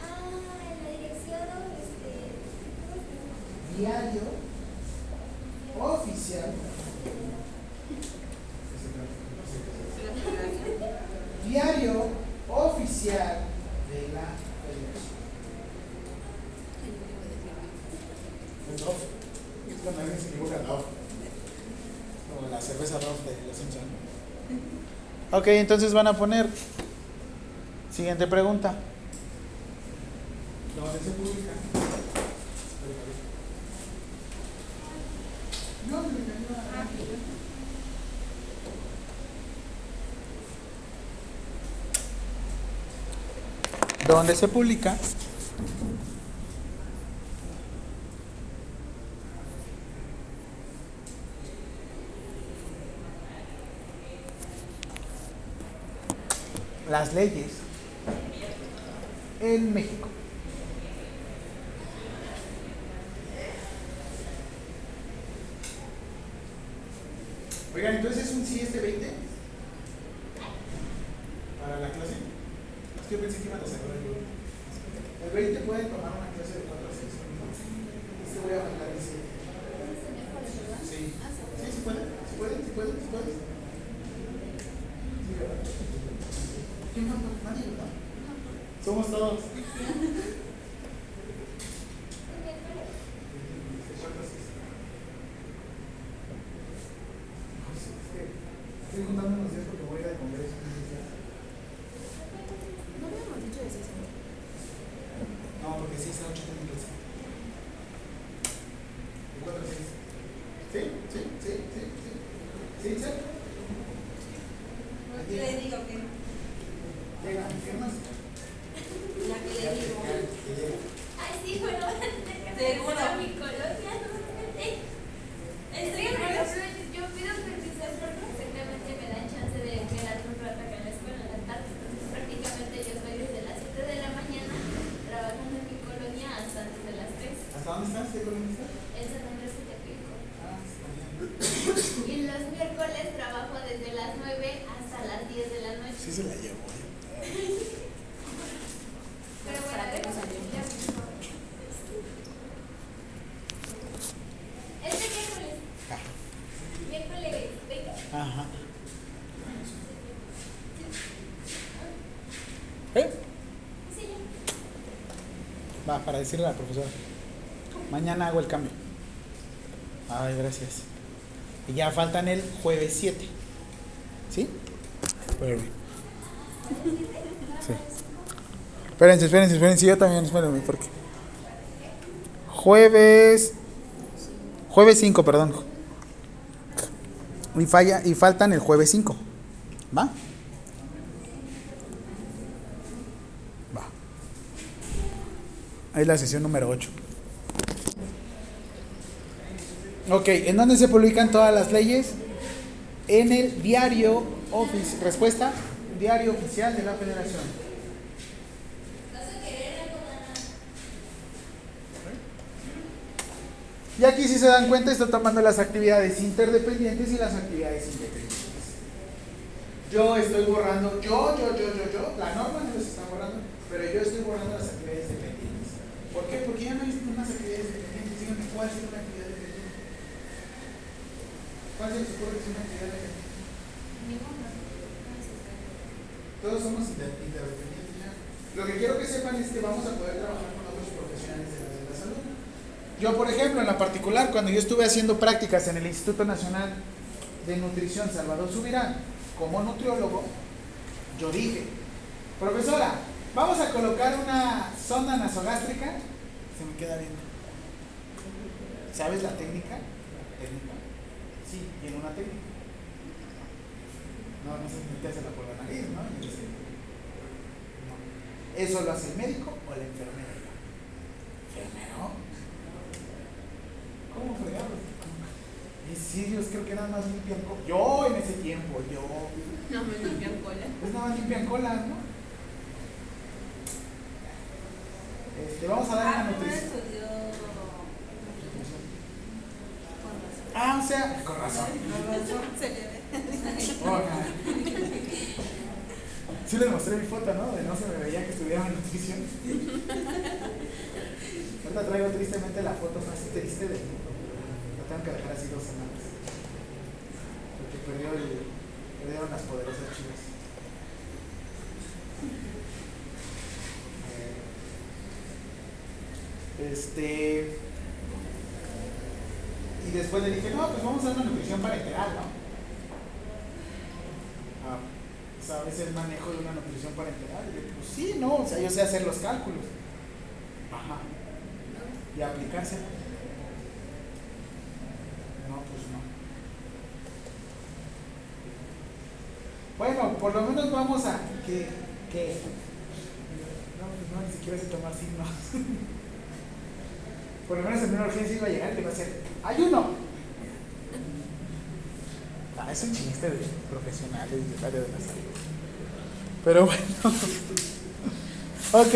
Ah, en la dirección, este, Diario oficial. Diario oficial de la federación. No, cuando alguien se equivoca, no. Como la cerveza Dove de los Simpson. Ok, entonces van a poner Siguiente pregunta. ¿Dónde se publica? No, no, no, no. ¿Dónde se publica? Las leyes en México. Oigan, entonces es un sí este 20 para la clase. Es que yo pensé que iban a sacar el 20. El 20 pueden tomar una clase de 4 a 6 minutos. Este voy a mandar el 7. Sí. Sí, sí pueden, sí pueden, sí pueden, sí pueden. Sí, ¿verdad? ¿Quién más? Nadie, ¿verdad? Somos todos. Estoy juntando unos días porque voy a ir al congreso. No habíamos dicho de seis años. No, porque 6 a 8 tengo clase. ¿De 4 a 6? ¿Sí? ¿Sí? ¿Sí? ¿Sí? ¿Sí? ¿Sí? ¿Sí? Le digo que Llega, ¿firmas? la que le digo. Que llega. Ay, sí, bueno, Seguro. mi colonia. Estoy en el yo pido permiso porque exactamente me dan chance de quedarme un rato acá en la escuela en la tarde. Entonces, prácticamente yo estoy desde las 7 de la mañana trabajando en mi colonia hasta antes de las 3. ¿Hasta dónde estás? ¿De colonia estás? En San Andrés de Tepico. Ah, está bien. Y los miércoles trabajo desde las 9 hasta las 10 de la noche. Sí se la llevó. Pero bueno, Para que déjame nos ayude. explicar mejor. Este miércoles. Miércoles 20. Ajá. ¿Eh? Sí, Para decirle a la profesora. Mañana hago el cambio. Ay, gracias. Y ya faltan el jueves 7. ¿Sí? Bien. Sí. Espérense, espérense, espérense. Yo también, espérenme, porque. Jueves. Jueves 5, perdón. Y, falla, y faltan el jueves 5. ¿Va? Va. La sesión número 8. Ok, ¿en dónde se publican todas las leyes? En el diario oficial. Respuesta: Diario oficial de la Federación. Y aquí, si se dan cuenta, está tomando las actividades interdependientes y las actividades independientes. Yo estoy borrando, yo, yo, yo, yo, yo, la norma no los está borrando, pero yo estoy borrando las actividades dependientes. ¿Por qué? Porque ya no hay unas actividades ¿cuál es una actividad dependiente? ¿Cuál se les ocurre que es una actividad dependiente? Todos somos inter- interdependientes ya. Lo que quiero que sepan es que vamos a poder trabajar con otros profesionales de la, de la salud. Yo, por ejemplo, en la particular, cuando yo estuve haciendo prácticas en el Instituto Nacional de Nutrición Salvador Subirán, como nutriólogo, yo dije, profesora, vamos a colocar una sonda nasogástrica. Se me queda viendo. ¿Sabes la técnica? ¿Técnica? Sí, tiene una técnica. No, no se metérsela por la nariz, ¿no? No. ¿Eso lo hace el médico o la enfermera? ¿Enfermero? ¿Cómo fregados? Y sí, yo creo que nada más limpian colas. Yo en ese tiempo, yo. No me limpian cola. Pues nada más limpian colas, ¿no? Este, vamos a dar una Ah, no nutrición. estudió. Ah, o sea, con razón. Oh. Sí les mostré mi foto, ¿no? De no se me veía que estudiaba nutrición. Ahorita traigo tristemente la foto más triste del mundo. La tengo que dejar así dos semanas. Porque perdió el, perdieron las poderosas chivas. Eh, Este. Y después le dije, no, pues vamos a dar una nutrición parenteral, ¿no? Ah, sabes el manejo de una nutrición parenteral. Y pues sí, no, o sea, yo sé hacer los cálculos. Ajá. Y aplicarse. No, pues no. Bueno, por lo menos vamos a que, que no, pues no, ni siquiera sé tomar signos. por lo menos en una urgencia iba a llegar y va a hacer ayuno. Ah, es un chiste de profesionales del área de la salud. Pero bueno. ok,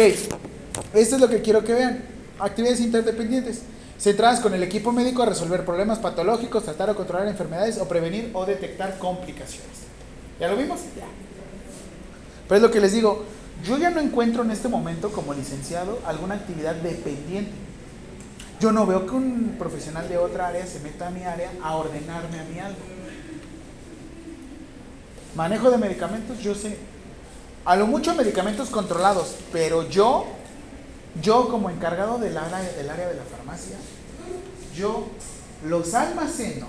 esto es lo que quiero que vean. Actividades interdependientes. Centradas con el equipo médico a resolver problemas patológicos, tratar o controlar enfermedades o prevenir o detectar complicaciones. ¿Ya lo vimos? Ya. Pero es lo que les digo, yo ya no encuentro en este momento como licenciado alguna actividad dependiente. Yo no veo que un profesional de otra área se meta a mi área a ordenarme a mí algo. Manejo de medicamentos, yo sé. A lo mucho medicamentos controlados, pero yo, yo como encargado del área, del área de la farmacia, yo los almaceno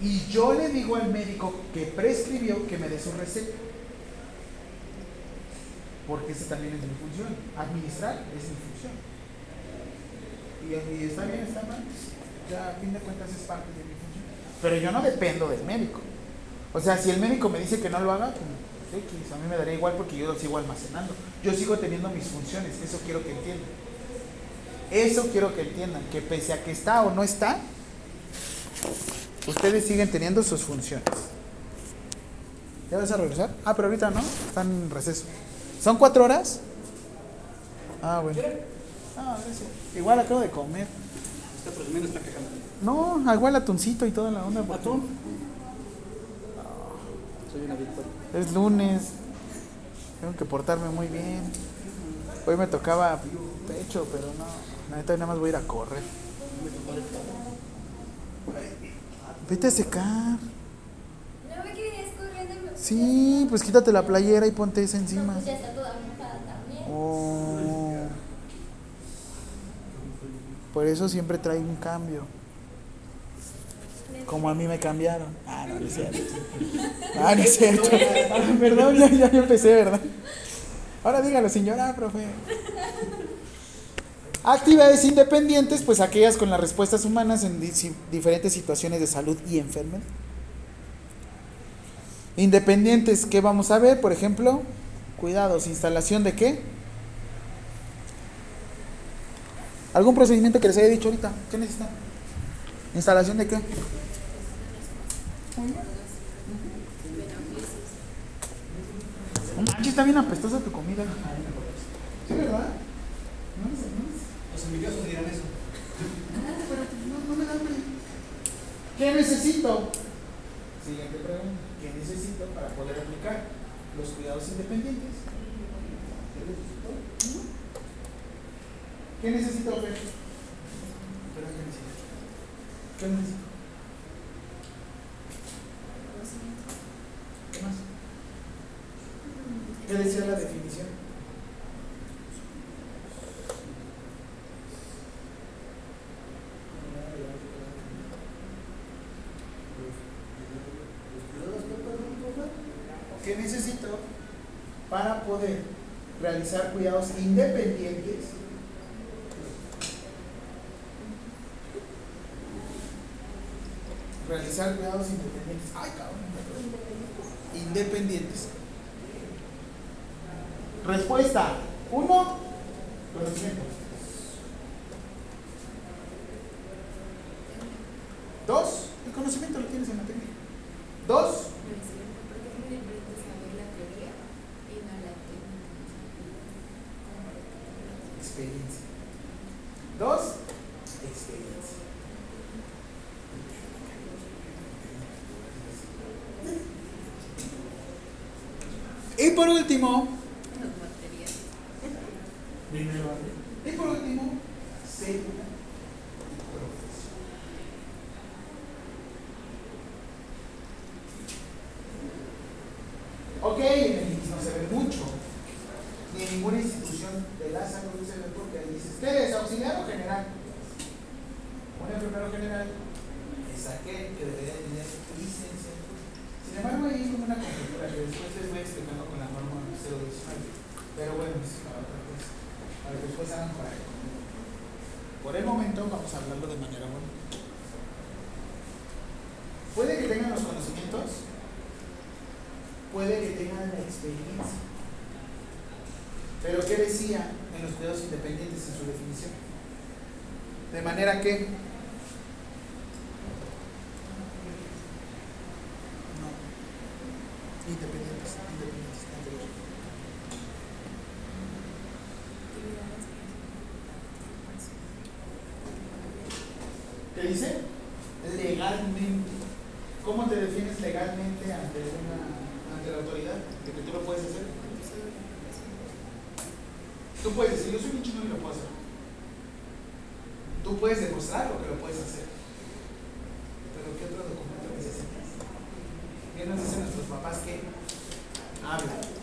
y yo le digo al médico que prescribió que me dé su receta. Porque esa también es mi función. Administrar es mi función. Y, está bien, está mal. pues, Ya a fin de cuentas es parte de mi función. Pero yo no dependo del médico. O sea, si el médico me dice que no lo haga, pues, X, a mí me daría igual porque yo lo sigo almacenando. Yo sigo teniendo mis funciones, eso quiero que entiendan. Eso quiero que entiendan, que pese a que está o no está, ustedes siguen teniendo sus funciones. ¿Ya vas a regresar? Ah, pero ahorita no, están en receso. ¿Son cuatro horas? Ah, bueno. Ah, gracias. Igual acabo de comer. Está presumiendo, está quejando. No, igual atuncito y toda la onda. porque- ¿Atún? Soy una victoria. Es lunes. Tengo que portarme muy bien. Hoy me tocaba pecho, pero no. Hoy nada más voy a ir a correr. Vete a secar. ¿No ve que venías corriendo? me- Sí, pues quítate la playera y ponte esa encima. Pues ya está toda mojada también. Oh. Por eso siempre trae un cambio. Como a mí me cambiaron. Ah, no, no es cierto. Ah, no es cierto. Ah, perdón, ya, ya, empecé, ¿verdad? Ahora dígalo, señora, profe. Actividades independientes, pues aquellas con las respuestas humanas en diferentes situaciones de salud y enfermedad. Independientes, ¿qué vamos a ver? Por ejemplo, cuidados, instalación de qué? ¿Algún procedimiento que les haya dicho ahorita? ¿Qué necesitan? ¿Instalación de qué? No manches, está bien apestosa tu comida. ¿Sí, verdad? No. Los envidiosos dirán eso. No, pero no, no me da hambre. ¿Qué necesito? Siguiente pregunta. ¿Qué necesito para poder aplicar los cuidados independientes? ¿Qué necesito? ¿Qué necesito, Fer? Espera, ¿Qué necesito? ¿Qué más? ¿Qué decía la definición? ¿Qué necesito para poder realizar cuidados independientes? Realizar cuidados independientes. Ay, cabrón. perdón. Independientes. Respuesta. Uno, conocimiento. Dos, el conocimiento lo tienes en la técnica. Dos, Porque es muy diferente saber la teoría y no la técnica. experiencia. Dos, experiencia. Y por último, Los materiales. primero, y por último, célula y profesión. Ok, en el IMSS no se ve mucho, ni en ninguna institución de la salud se ve porque ahí dices, ¿qué eres? ¿Auxiliar o general? Un enfermero general es aquel que debería tener licenciatura. Sin embargo, hay como una conjetura que después les voy explicando con la norma 019. Pero bueno, es para otra cosa. Para que después hagan para Por el momento vamos a hablarlo de manera buena. Puede que tengan los conocimientos, puede que tengan la experiencia. Pero ¿qué decía en los cuidados independientes en su definición? De manera que no independientes, independientes, anterior. ¿Qué dice? Legalmente. ¿Cómo te defines legalmente ante una ante la autoridad? ¿De que tú lo puedes hacer? Tú puedes decir, yo soy un chino y lo puedo hacer. Tú puedes demostrar lo que lo puedes hacer. Pero ¿qué otro documento necesitas? ¿Qué nos dicen nuestros papás que hablan?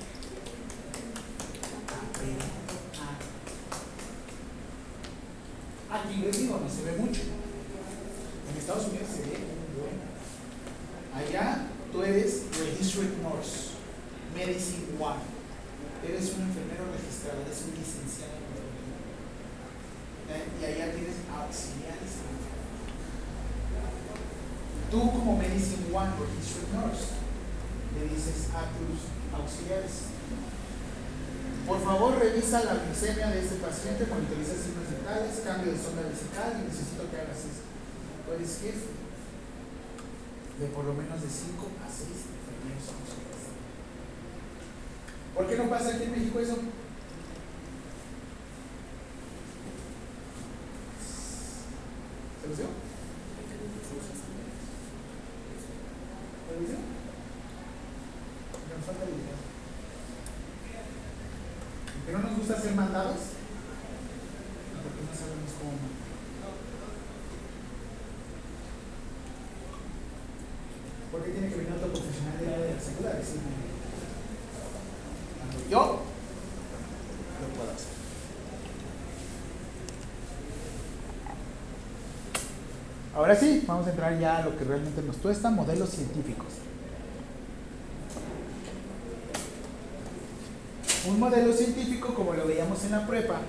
Aquí les digo, no se ve mucho. En Estados Unidos se ve muy bueno. Allá tú eres Registered Nurse, Medicine One. Eres un enfermero registrado, eres un licenciado en enfermería. ¿Eh? Y allá tienes auxiliares. Tú como Medicine One, Registered Nurse, le dices a tus auxiliares, por revisa la glicemia de este paciente, monitoriza signos vitales, cambio de sonda vesical y necesito que hagas esto. Eres jefe de por lo menos de 5 a 6 enfermeros. ¿Por qué no pasa aquí en México eso? ¿Se los dio? ¿Se los dio? Nos falta habilidad. ¿Que no mandados? Porque no sabemos cómo mandar. ¿Por qué tiene que venir otro profesional del área de la decirme? Cuando yo lo puedo hacer. Ahora sí, vamos a entrar ya a lo que realmente nos tuesta, modelos científicos. Un modelo científico, como lo veíamos en la prepa,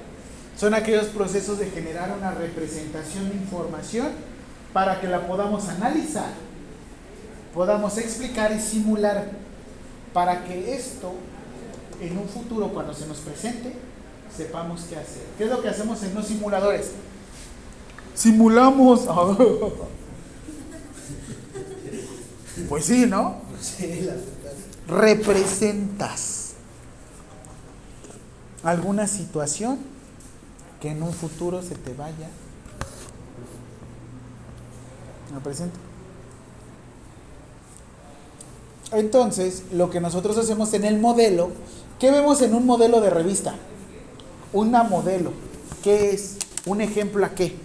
son aquellos procesos de generar una representación de información para que la podamos analizar, podamos explicar y simular, para que esto, en un futuro, cuando se nos presente, sepamos qué hacer. ¿Qué es lo que hacemos en los simuladores? Simulamos. Pues sí, ¿no? Representas alguna situación que en un futuro se te vaya a presentar. Entonces, lo que nosotros hacemos en el modelo, ¿qué vemos en un modelo de revista? Una modelo. ¿Qué es? ¿Un ejemplo a qué?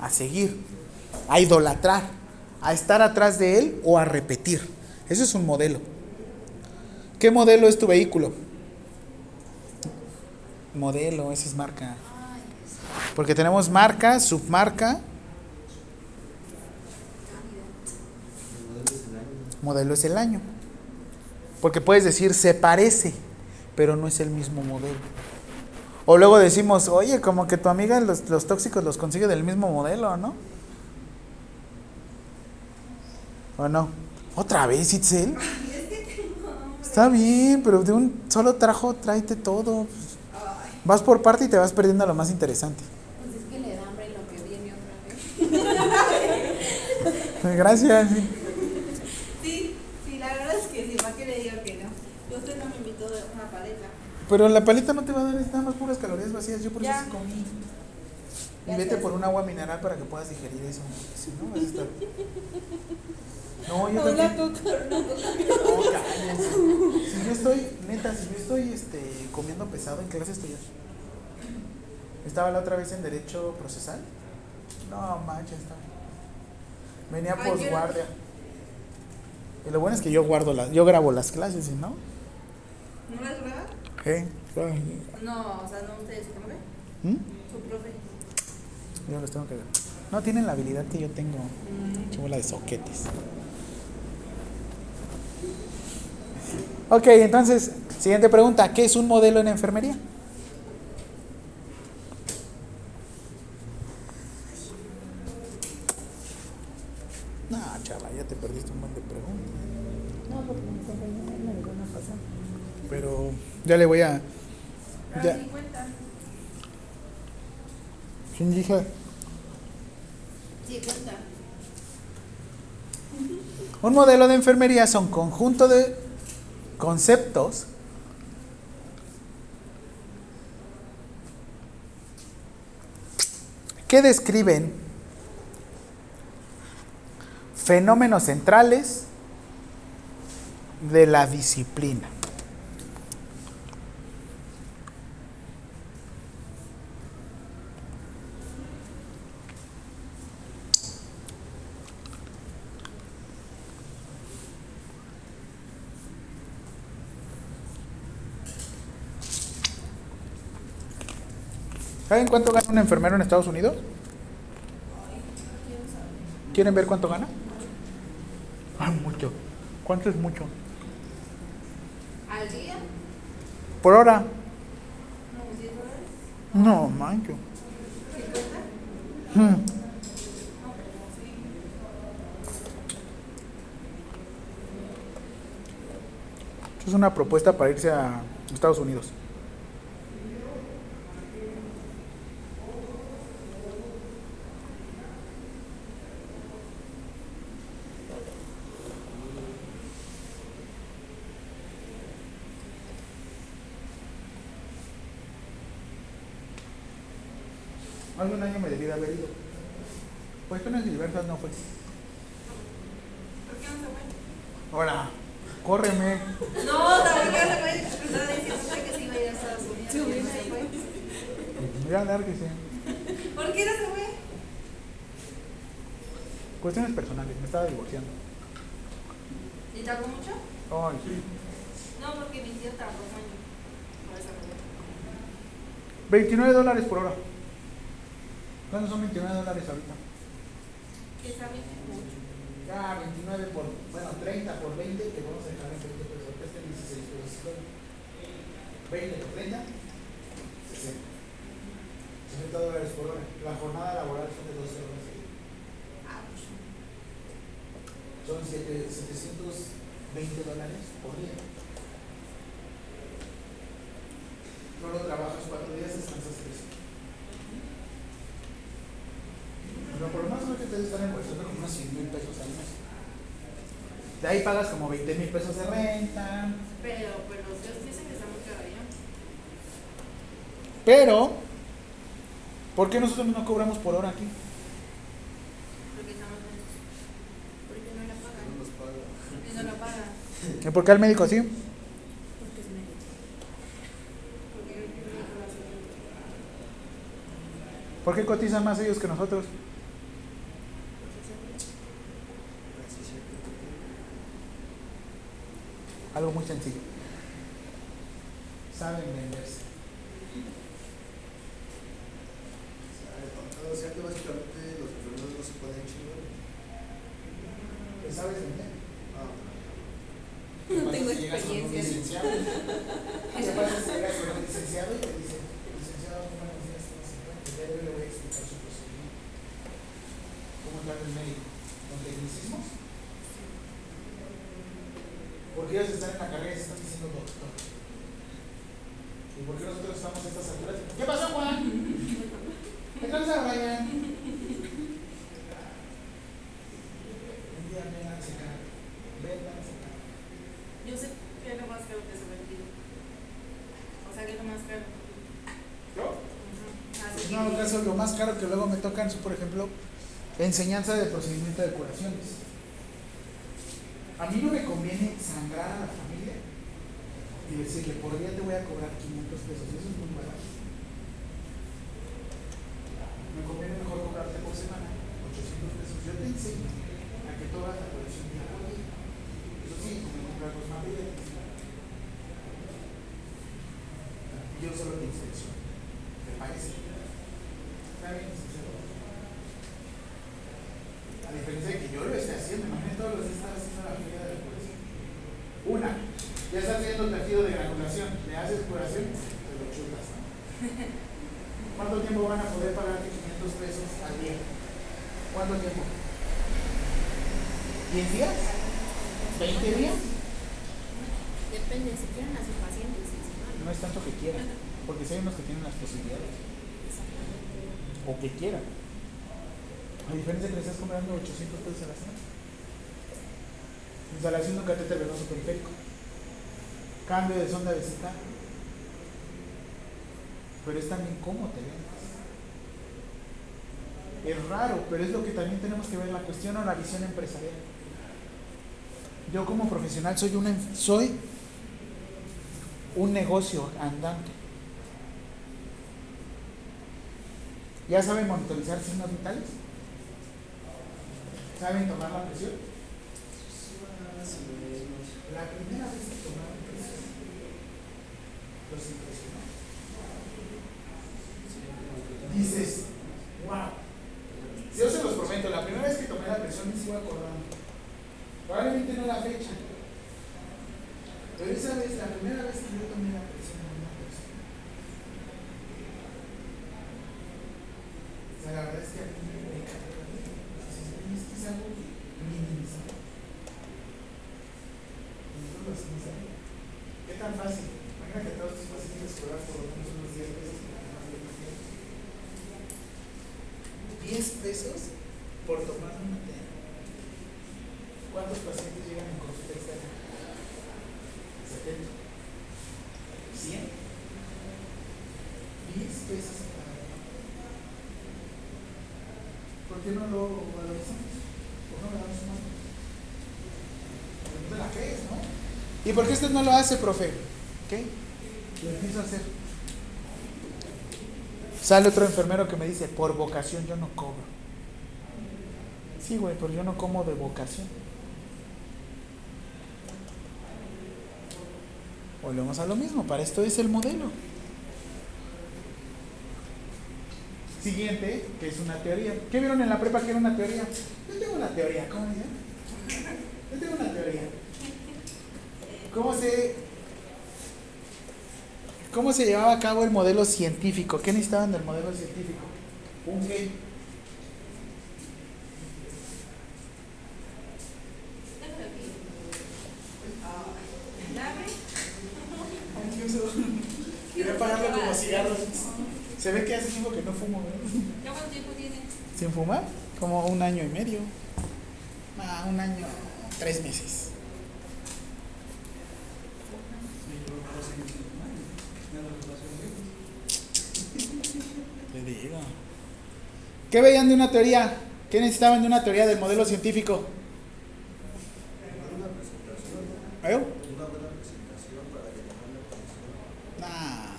A seguir, a idolatrar, a estar atrás de él o a repetir. Eso es un modelo. ¿Qué modelo es tu vehículo? Modelo, esa es marca. Porque tenemos marca, submarca, modelo es el año. Porque puedes decir se parece, pero no es el mismo modelo. O luego decimos, oye, como que tu amiga los, los tóxicos los consigue del mismo modelo, ¿no? ¿O no? ¿Otra vez, Itzel? Está bien, pero de un solo trajo, tráete todo. Vas por parte y te vas perdiendo lo más interesante. Pues es que le da hambre lo que viene otra vez. Gracias. Sí, sí, la verdad es que sí, ¿para qué le digo que no? Y usted no me invitó una paleta. Pero la paleta no te va a dar nada más puras calorías vacías. Yo por eso sí comí. Y vete por un agua mineral para que puedas digerir eso. Si no, vas a estar. No, yo también. No, cállense. Si yo estoy, neta, si yo estoy este, comiendo pesado, ¿en qué clase estoy? Estaba la otra vez en Derecho Procesal. No, manches, está. Venía Ay, posguardia. Y lo bueno es que yo guardo las, yo grabo las clases, ¿sí, ¿no? ¿No las graba? ¿Eh? No, o sea, no ustedes, ¿cómo ve? ¿Mm? Su profe. Yo los tengo que ver. No tienen la habilidad que yo tengo. Mm. Chivola de soquetes. Ok, entonces, siguiente pregunta. ¿Qué es un modelo en enfermería? No, chava, ya te perdiste un montón de preguntas. No, porque me lo van a pasar. Pero ya le voy a... Ya. 50. Sí, dije, Sí, cuenta. Un modelo de enfermería son conjunto de conceptos que describen fenómenos centrales de la disciplina. ¿Saben cuánto gana un enfermero en Estados Unidos? ¿Quieren ver cuánto gana? Ah, mucho. ¿Cuánto es mucho? ¿Al día? Por hora. ¿Unos 10 dólares? No, mancho. ¿50? Hmm. Esto es una propuesta para irse a Estados Unidos. Hace un año me debí de haber ido. Cuestiones diversas no fue. ¿Por qué no se fue? Ahora, córreme. No, también que se fue. Estaba diciendo usted que se iba a ir a Estados Unidos. ¿Por qué no se fue? Voy a dar que sí. ¿Por qué no se fue? Cuestiones personales, me estaba divorciando. ¿Y tardó mucho? Ay, sí. No, porque mi tío tardó un año. Por eso no. 29 dólares por hora. ¿Cuántos son 29 dólares ahorita? ¿Qué sabe? Mucho. Ya, 29 por, bueno, 30 por 20, que vamos a dejar en 20 pesos. Este es 16 pesos. 20 por 30, 60. 60 dólares por hora. La jornada laboral son de 12 horas. Ouch. Son siete- 720 dólares por día. Solo trabajas 4 días, descansas 3. Pero por lo menos creo que te están embolsando como unos 100 mil pesos al mes. De ahí pagas como 20 mil pesos de renta. Pero, pero ustedes dicen que está muy caro ya. Pero, ¿por qué nosotros no cobramos por hora aquí? Porque estamos. Porque no la No pagan. nos paga. Y no la pagan. ¿Y ¿Por qué al médico así? Porque es médico. Porque. ¿Por qué cotizan más ellos que nosotros? Así es cierto. Algo muy sencillo. Saben venderse. O sea que básicamente los enfermeros no se pueden chingar. ¿Te sabes vender? Ah, No tengo experiencia. licenciado. ¿Qué pasa si llegas con un licenciado y te dice, licenciado, buenos días, ¿cómo se encuentra? El día de hoy le voy a explicar su procedimiento. ¿Cómo entrar el médico? ¿Con tecnicismos? Porque ellos están en la carrera y se están diciendo doctor. ¿Y por qué nosotros estamos a estas alturas? ¿Qué pasó, Juan? ¿Qué tranza, Brian? Un día vengan a secar. Vengan a secar. Yo sé que es lo más caro que se me pide. O sea, que es lo más caro. ¿Yo? Ujú. Así Lo más caro que luego me tocan son, por ejemplo, enseñanza de procedimiento de curaciones. A mí no me conviene sangrar a la familia y decirle, por día te voy a cobrar 500 pesos, eso es muy barato. Me conviene mejor cobrarte por semana 800 pesos. Yo te enseño a que hagas la día por día. Eso sí, como comprar los materiales. Yo solo te inspecciono. ¿Te parece? A diferencia de que yo lo esté haciendo, imagínate todos los que están haciendo la fila de la curación. Una, ya estás haciendo el tejido de granulación, le haces curación, te lo chutas. ¿no? ¿Cuánto tiempo van a poder pagarte 500 pesos al día? ¿Cuánto tiempo? ¿10 días? ¿20 días? Depende, si quieren a sus pacientes. No es tanto que quieran, porque si hay unos que tienen las posibilidades o que quieran. A diferencia que le estás cobrando 800 pesos a la semana. Instalación de un catéter venoso periférico. Cambio de sonda vesical. Pero es también cómo te vendes. Es raro, pero es lo que también tenemos que ver, la cuestión o la visión empresarial. Yo como profesional soy una soy un negocio andante. ¿Ya saben monitorizar signos vitales? ¿Saben tomar la presión? La primera vez que tomaron presión, los impresionó. Dices, wow. Yo se los prometo, la primera vez que tomé la presión me sigo acordando. Probablemente no la fecha. Pero esa vez, la primera vez que yo tomé la presión a una persona. O sea, la verdad es que a mí me encanta. Es que es algo que minimizar. Nosotros lo hacemos ahí. ¿Qué tan fácil? Imagina que todos tus pacientes cobran por lo menos unos 10 pesos y nada más de 10 pesos por tomar una té. ¿Cuántos pacientes llegan en consulta externa? 70. 100. 10 pesos cada uno. ¿Por qué no lo valorizamos? ¿Por qué no le damos no te la crees, ¿no? ¿Y por qué usted no lo hace, profe? ¿Qué? Lo empiezo a hacer. Sale otro enfermero que me dice, por vocación yo no cobro. Sí, güey, pero yo no como de vocación. Volvemos a lo mismo, para esto es el modelo. Siguiente, que es una teoría. ¿Qué vieron en la prepa que era una teoría? Yo tengo una teoría, ¿cómo dice? Yo tengo una teoría. ¿Cómo se, ¿Cómo se llevaba a cabo el modelo científico? ¿Qué necesitaban del modelo científico? ¿Un qué? Quería pagarlo como cigarros. Se ve que hace tiempo que no fumo, ¿verdad? ¿Ya cuánto tiempo tiene? ¿Sin fumar? Como un año y medio. Ah, un año, tres meses. Te digo. ¿Qué veían de una teoría? ¿Qué necesitaban de una teoría del modelo científico? ¿Eh? una buena presentación para que tomen la atención. Nah.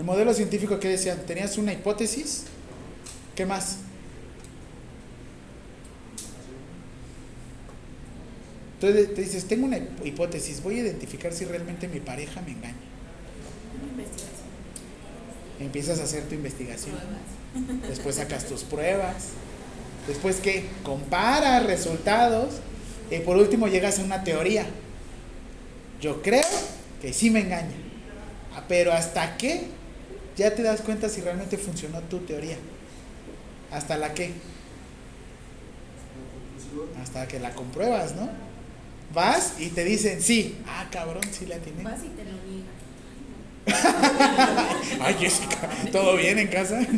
El modelo científico, ¿qué decían? ¿Tenías una hipótesis? ¿Qué más? Entonces te dices, tengo una hip- hipótesis, voy a identificar si realmente mi pareja me engaña. Empiezas a hacer tu investigación. Después sacas tus pruebas. Después, ¿qué? Comparas resultados. Y por último llegas a una teoría. Yo creo que sí me engaña. Ah, Pero hasta qué ya te das cuenta si realmente funcionó tu teoría. ¿Hasta la qué? Hasta que la compruebas, ¿no? Vas y te dicen, sí. Ah, cabrón, sí la tiene. Vas y te lo niegan. Ay, Jessica, ¿todo bien en casa?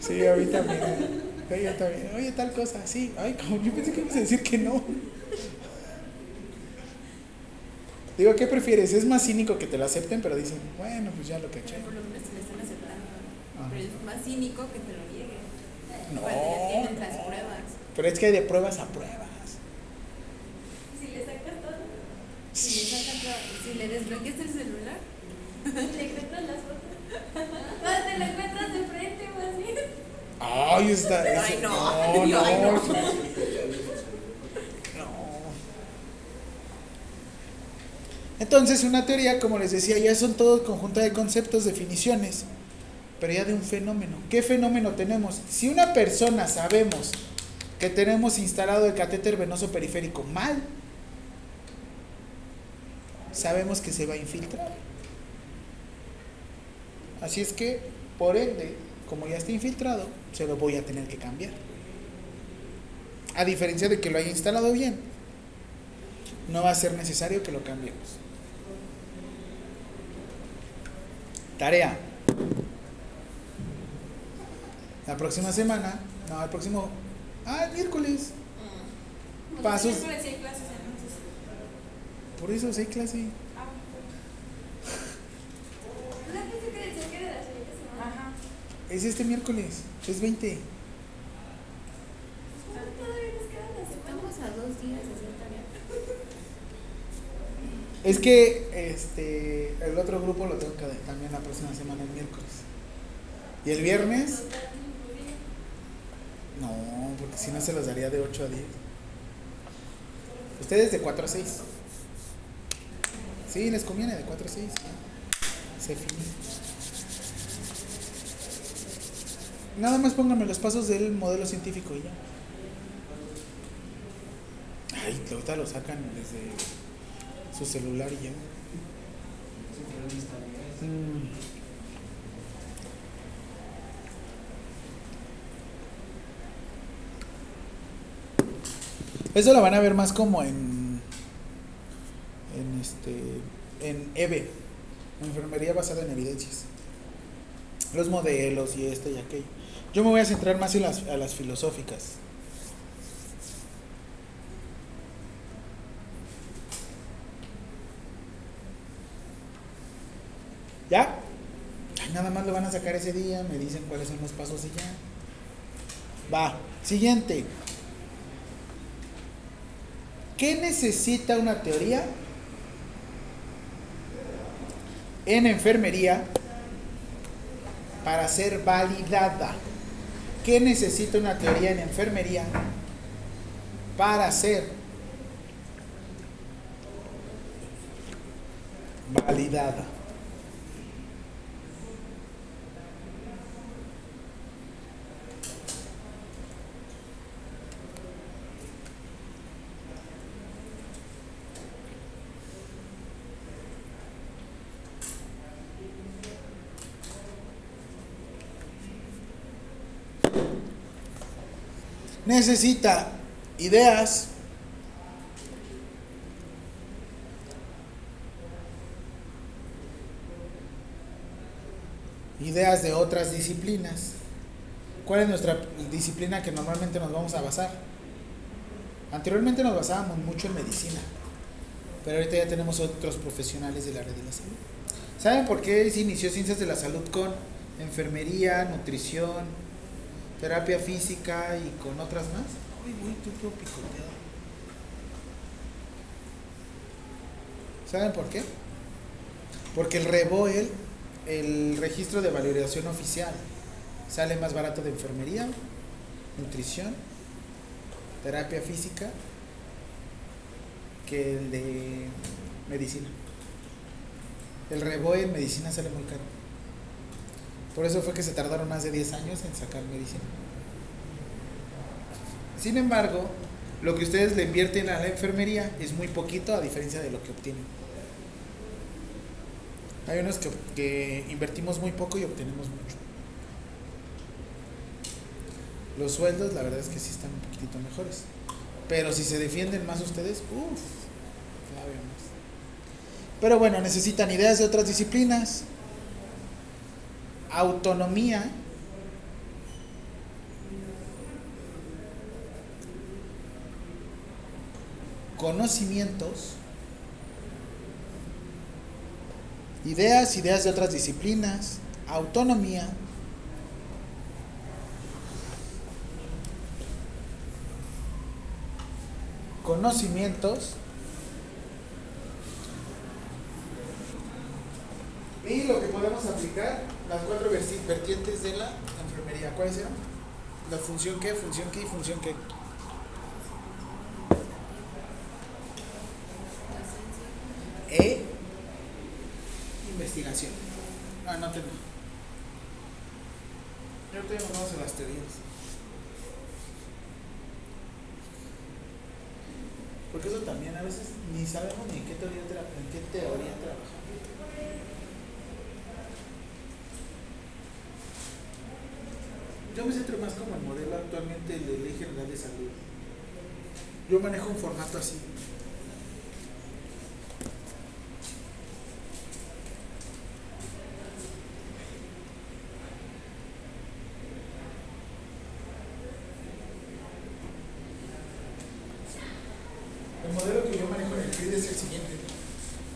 Sí, a mí también. Yo también. Oye, tal cosa, sí. Ay, como yo pensé que ibas a decir que no. Digo, ¿qué prefieres? Es más cínico que te lo acepten, pero dicen, bueno, pues ya lo caché. Pero por lo menos te lo están aceptando. Ajá. Pero es más cínico que te lo nieguen. No, tienen las pruebas. Pero es que hay de pruebas a pruebas. Si le sacas todo, Si le sacan toda- si le desbloqueas el celular, le encuentras las fotos. Más te lo encuentras de frente o así. Ay, está. Ay, no. No. No. Entonces, una teoría, como les decía, ya son todo conjunto de conceptos, definiciones, pero ya de un fenómeno. ¿Qué fenómeno tenemos? Si una persona sabemos que tenemos instalado el catéter venoso periférico mal, sabemos que se va a infiltrar. Así es que, por ende, como ya está infiltrado, se lo voy a tener que cambiar. A diferencia de que lo haya instalado bien, no va a ser necesario que lo cambiemos. Tarea. La próxima semana, no, el próximo, ah, el miércoles. Pues Pasos. sí hay clases entonces. Por eso sí hay clase. Ah. Ajá. Es este miércoles, es 20. Todavía nos queda la semana. Estamos a dos días. Es que este el otro grupo lo tengo que también la próxima semana el miércoles. Y el viernes, no, porque si no se los daría de 8 a 10. Ustedes de 4 a 6. Sí, les conviene de 4 a 6. ya. Se finí. Nada más pónganme los pasos del modelo científico y ya. Ay, ahorita lo sacan desde su celular y ya. Mm. Eso lo van a ver más como en en este en EVE, enfermería basada en evidencias. Los modelos y este y aquello. Yo me voy a centrar más en las, a las filosóficas. ¿Ya? Nada más lo van a sacar ese día, me dicen cuáles son los pasos y ya. Va, siguiente. ¿Qué necesita una teoría en enfermería para ser validada? ¿Qué necesita una teoría en enfermería para ser validada? Necesita ideas, ideas de otras disciplinas. ¿Cuál es nuestra disciplina que normalmente nos vamos a basar? Anteriormente nos basábamos mucho en medicina, pero ahorita ya tenemos otros profesionales del área de la salud. ¿Saben por qué se inició Ciencias de la Salud con enfermería, nutrición, terapia física y con otras más. Uy, uy, tú todo picoteado. ¿Saben por qué? Porque el REBOEL, el registro de valoración oficial, sale más barato de enfermería, nutrición, terapia física que el de medicina. El REBOE en medicina sale muy caro. Por eso fue que se tardaron más de 10 años en sacar medicina. Sin embargo, lo que ustedes le invierten a la enfermería es muy poquito a diferencia de lo que obtienen. Hay unos que, que invertimos muy poco y obtenemos mucho. Los sueldos, la verdad es que sí están un poquitito mejores. Pero si se defienden más ustedes, uff, todavía más. Pero bueno, necesitan ideas de otras disciplinas, autonomía, conocimientos, ideas, ideas de otras disciplinas, autonomía, conocimientos. Y lo que podemos aplicar, las cuatro vertientes de la enfermería. ¿Cuáles eran? La función qué, función qué y función qué. E investigación. Ah, no tengo. Yo tengo vamos a las teorías. Porque eso también a veces ni sabemos ni en qué teoría, en qué teoría trabajamos. Yo me centro más como el modelo actualmente de Ley General de Salud. Yo manejo un formato así. El modelo que yo manejo en el CRID es el siguiente.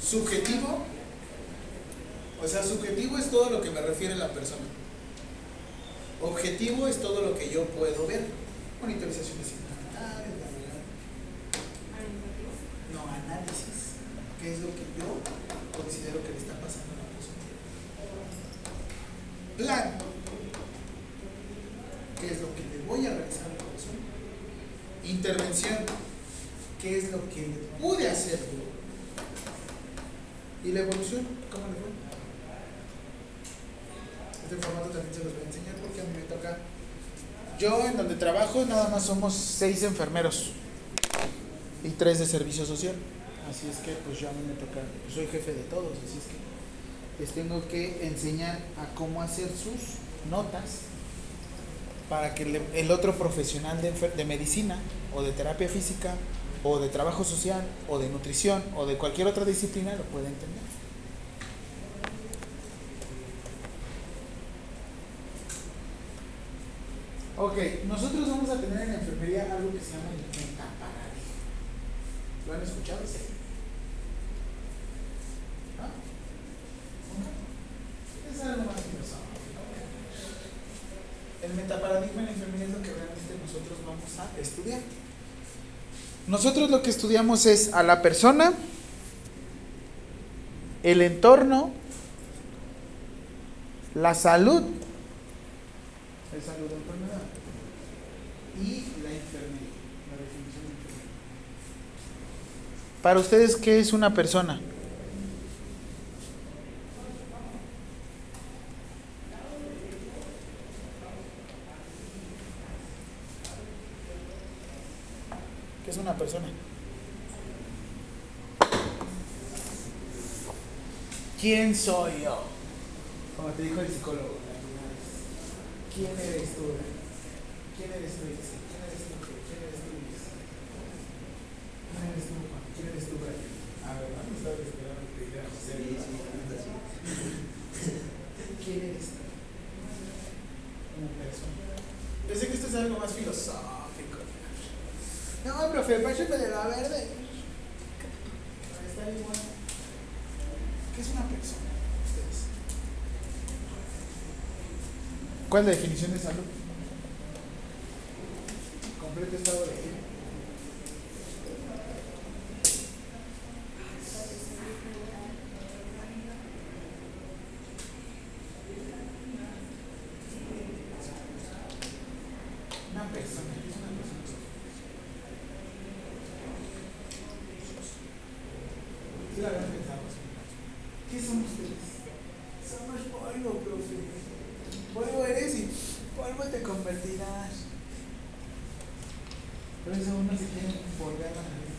Subjetivo, o sea, subjetivo es todo lo que me refiere la persona. Objetivo es todo lo que yo puedo ver. Bla, bla. No, análisis. ¿Qué es lo que yo considero que le está pasando a la persona? Plan. ¿Qué es lo que le voy a realizar a la persona? Intervención. ¿Qué es lo que pude hacer yo? ¿Y la evolución? ¿Cómo le fue? Este formato también se los voy a enseñar porque a mí me toca. Yo en donde trabajo nada más somos seis enfermeros y tres de servicio social. Así es que pues yo a mí me toca, yo soy jefe de todos, así es que les tengo que enseñar a cómo hacer sus notas para que el otro profesional de medicina o de terapia física o de trabajo social o de nutrición o de cualquier otra disciplina lo pueda entender. Ok, nosotros vamos a tener en la enfermería algo que se llama el metaparadigma. ¿Lo han escuchado? ¿Ah? Ok. Es algo más filosófico. El metaparadigma en la enfermería es lo que realmente nosotros vamos a estudiar. Nosotros lo que estudiamos es a la persona, el entorno, la salud, el salud de enfermedad y la enfermería, la definición de enfermedad. Para ustedes, ¿qué es una persona? ¿Qué es una persona? ¿Quién soy yo? Como te dijo el psicólogo. ¿Quién eres tú? ¿Quién eres tú? ¿Quién eres tú? ¿Quién eres tú? ¿Quién eres tú, Juan? ¿Quién eres tú, Brian? A ver, no estaba esperando que te José. Así. ¿Quién eres tú? Una persona. Pensé que esto es algo más filosófico. No, profe, pásame de la verde. Está igual. ¿Qué es una persona? ¿Cuál es la definición de salud? Completo estado de vida. Una persona, ¿qué es una persona? Sí, la habían pensado. ¿Qué son ustedes? Somos polvo, profe. Polvo eres y polvo te convertirás. Por eso uno se quiere volver a la nariz.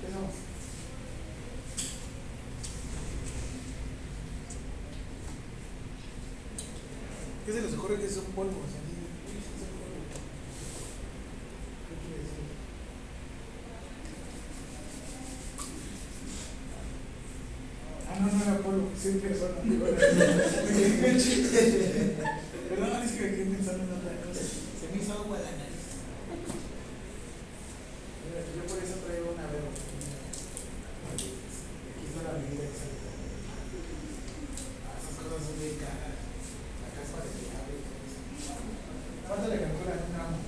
¿Qué somos? ¿Qué se les ocurre que son polvos? Ah, no, no era polvo, soy persona. Perdón, es que me quedé pensando en otra cosa. Se me hizo agua la nariz. Mira, Yo por eso traigo una vela. Aquí está la medida exacta. Ah, esas cosas son bien caras. La caspa de llave y todo eso. ¿Cuánto le calculan un gramo?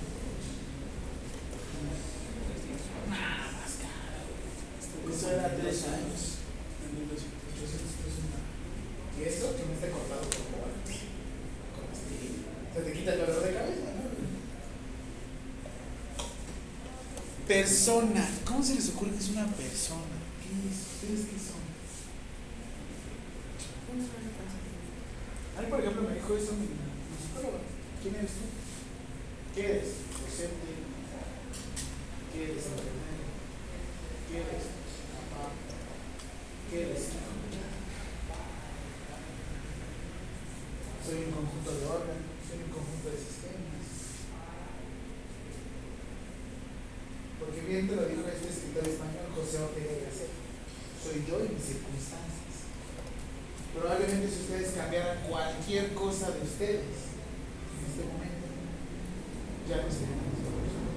Nada más caro. Eso era tres años. En 1800 pesos una. Y esto que no esté cortado por cobalto. Con este. Se te quita el dolor de cabeza, ¿no? Persona. ¿Cómo se les ocurre que es una persona? ¿Qué es? ¿Ustedes qué son? A mí, por ejemplo, me dijo eso mi, mi psicóloga. ¿Quién eres tú? ¿Qué eres? Docente. ¿Qué eres? Enfermero. ¿Qué eres? Papá. ¿Qué eres? hijo? soy un conjunto de órganos, soy un conjunto de sistemas. Porque bien te lo dijo este escritor español, José Ortega y Gasset, soy yo y mis circunstancias. Probablemente si ustedes cambiaran cualquier cosa de ustedes en este momento, ya no serían la misma persona.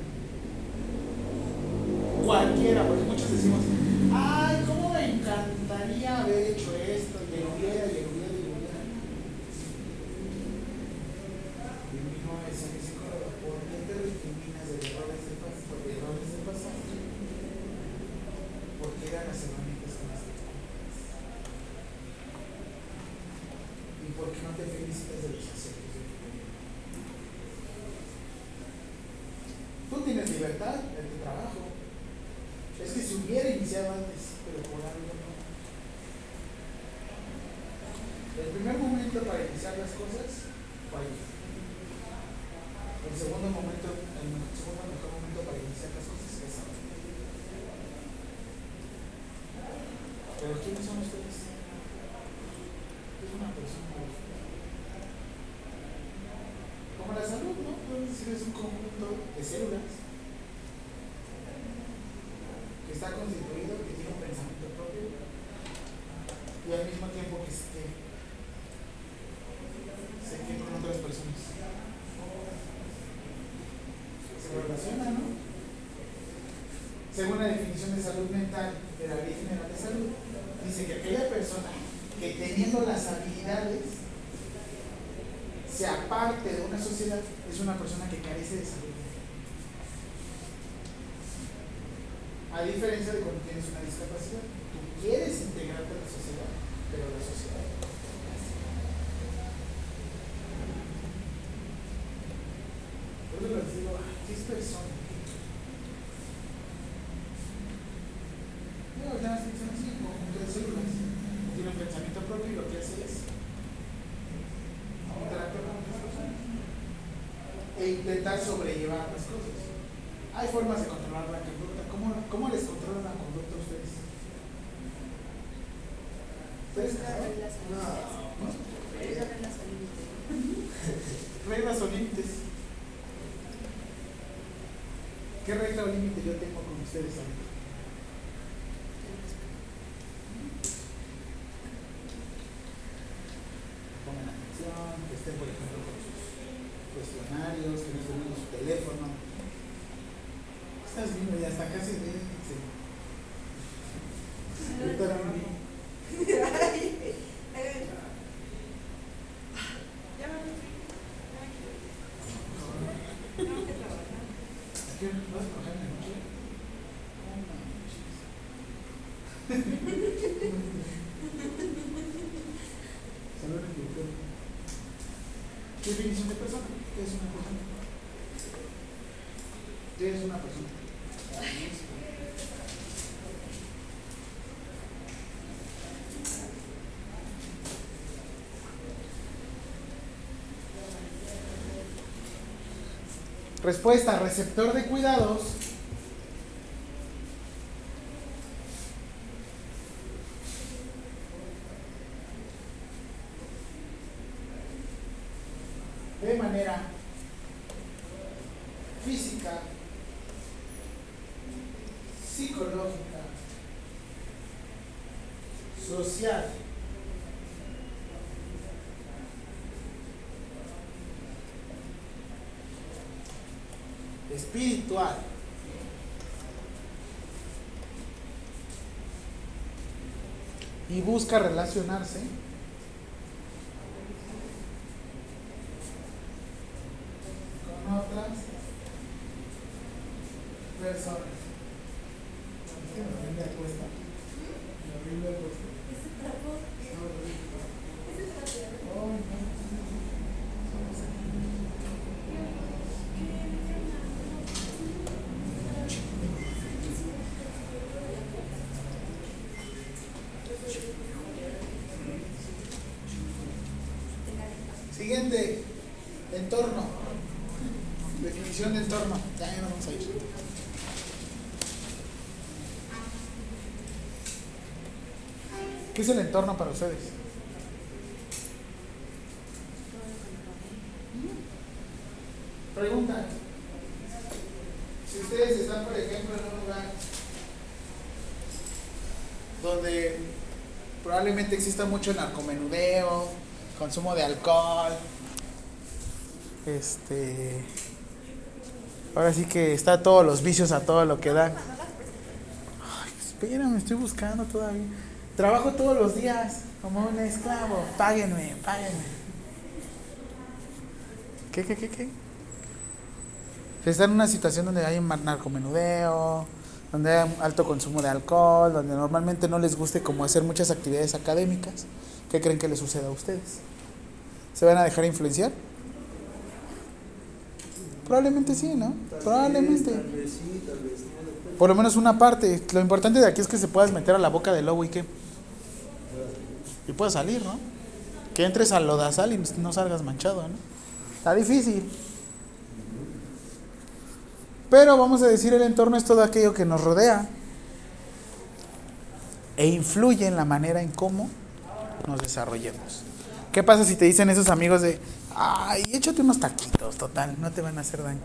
Cualquiera, porque muchos decimos, ay, ¿cómo me encantaría haber hecho esto? Y lo hubiera, y lo hubiera, y lo hubiera. Y mi hijo me decía, mi psicólogo, ¿por qué te recriminas de errores del pasado? De errores del pasado? Porque eran las herramientas con las que te conectas. ¿Y por qué no te felicitas de los aciertos de tu vida? Tú tienes libertad en tu trabajo. Es que si hubiera iniciado antes, pero por algo no. El primer momento para iniciar las cosas fue ahí. El segundo momento, el me- segundo mejor momento para iniciar las cosas es ahora. Pero ¿quiénes son ustedes? Es una persona. Como la salud, ¿no? Puedes decir es un conjunto células que está constituido, que tiene un pensamiento propio y al mismo tiempo que se, se con otras personas. Se relaciona, ¿no? Según la definición de salud mental de la Ley General de Salud, dice que aquella persona que teniendo las habilidades se aparte de una sociedad es una persona que carece de salud mental. A diferencia de cuando tienes una discapacidad, tú quieres integrarte a la sociedad, pero la sociedad no. Por eso les digo, ¿qué es persona? No, ya las personas sí, un conjunto de células, tiene un pensamiento propio y lo que hace es interactuar con otras personas e intentar sobrellevar las cosas. Hay formas de. ¿Cómo, les controlan la conducta a ustedes? ¿Ustedes? ¿No? Reglas o límites. ¿Qué regla o límite yo tengo con ustedes ahorita? Pongan atención, que estén, por ejemplo, con sus cuestionarios, que no estén viendo su teléfono. Estás viendo ya hasta casi de sí. Ahorita era un niño. ¿A qué hora vas a trabajar en la noche? Salud en director. ¿Qué definición de persona? ¿Qué es una persona? ¿Qué es una persona? Respuesta, receptor de cuidados. De manera física, psicológica, social, espiritual. Busca relacionarse con otras personas. Es que me Biblia cuesta. La Biblia cuesta. Oh, no. Siguiente, entorno. Definición de entorno. Ya, ya nos vamos a ir. ¿Qué es el entorno para ustedes? Pregunta. Si ustedes están, por ejemplo, en un lugar donde probablemente exista mucho narcomenudeo, consumo de alcohol, este, ahora sí que está todos los vicios a todo lo que dan. Ay, espérame, estoy buscando todavía. Trabajo todos los días como un esclavo. Páguenme, páguenme. ¿Qué, qué, qué, qué? Está en una situación donde hay un narcomenudeo, donde hay alto consumo de alcohol, donde normalmente no les guste como hacer muchas actividades académicas. ¿Qué creen que les suceda a ustedes? ¿Se van a dejar influenciar? Probablemente sí, ¿no? Probablemente. Tal vez sí, tal vez no. Por lo menos una parte. Lo importante de aquí es que se puedas meter a la boca del lobo y que. Y puedas salir, ¿no? Que entres al lodazal y no salgas manchado, ¿no? Está difícil. Pero vamos a decir, el entorno es todo aquello que nos rodea e influye en la manera en cómo nos desarrollemos. ¿Qué pasa si te dicen esos amigos de, ay, échate unos taquitos, total, no te van a hacer daño?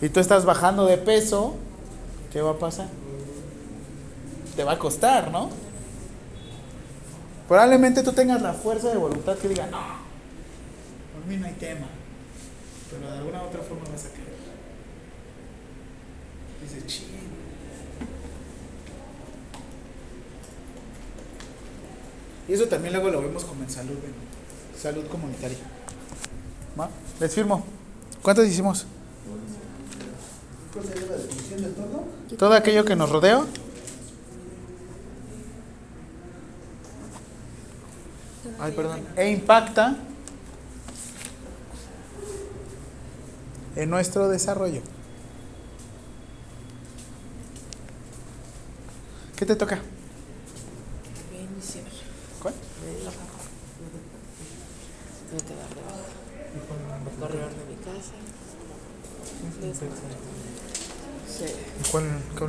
Y tú estás bajando de peso, ¿qué va a pasar? Te va a costar, ¿no? Probablemente tú tengas la fuerza de voluntad que diga, no, por mí no hay tema, pero de alguna u otra forma vas a querer. Dice, ching. Y eso también luego lo vemos como en salud, ¿ven? salud comunitaria. ¿Va? Les firmo. ¿Cuántos hicimos? ¿Cuál sería la definición de todo? Todo aquello que nos rodea Ay, perdón. E impacta en nuestro desarrollo. ¿Qué te toca? ¿Cuál? Corredor de mi casa. Sí. ¿Cuál, cuál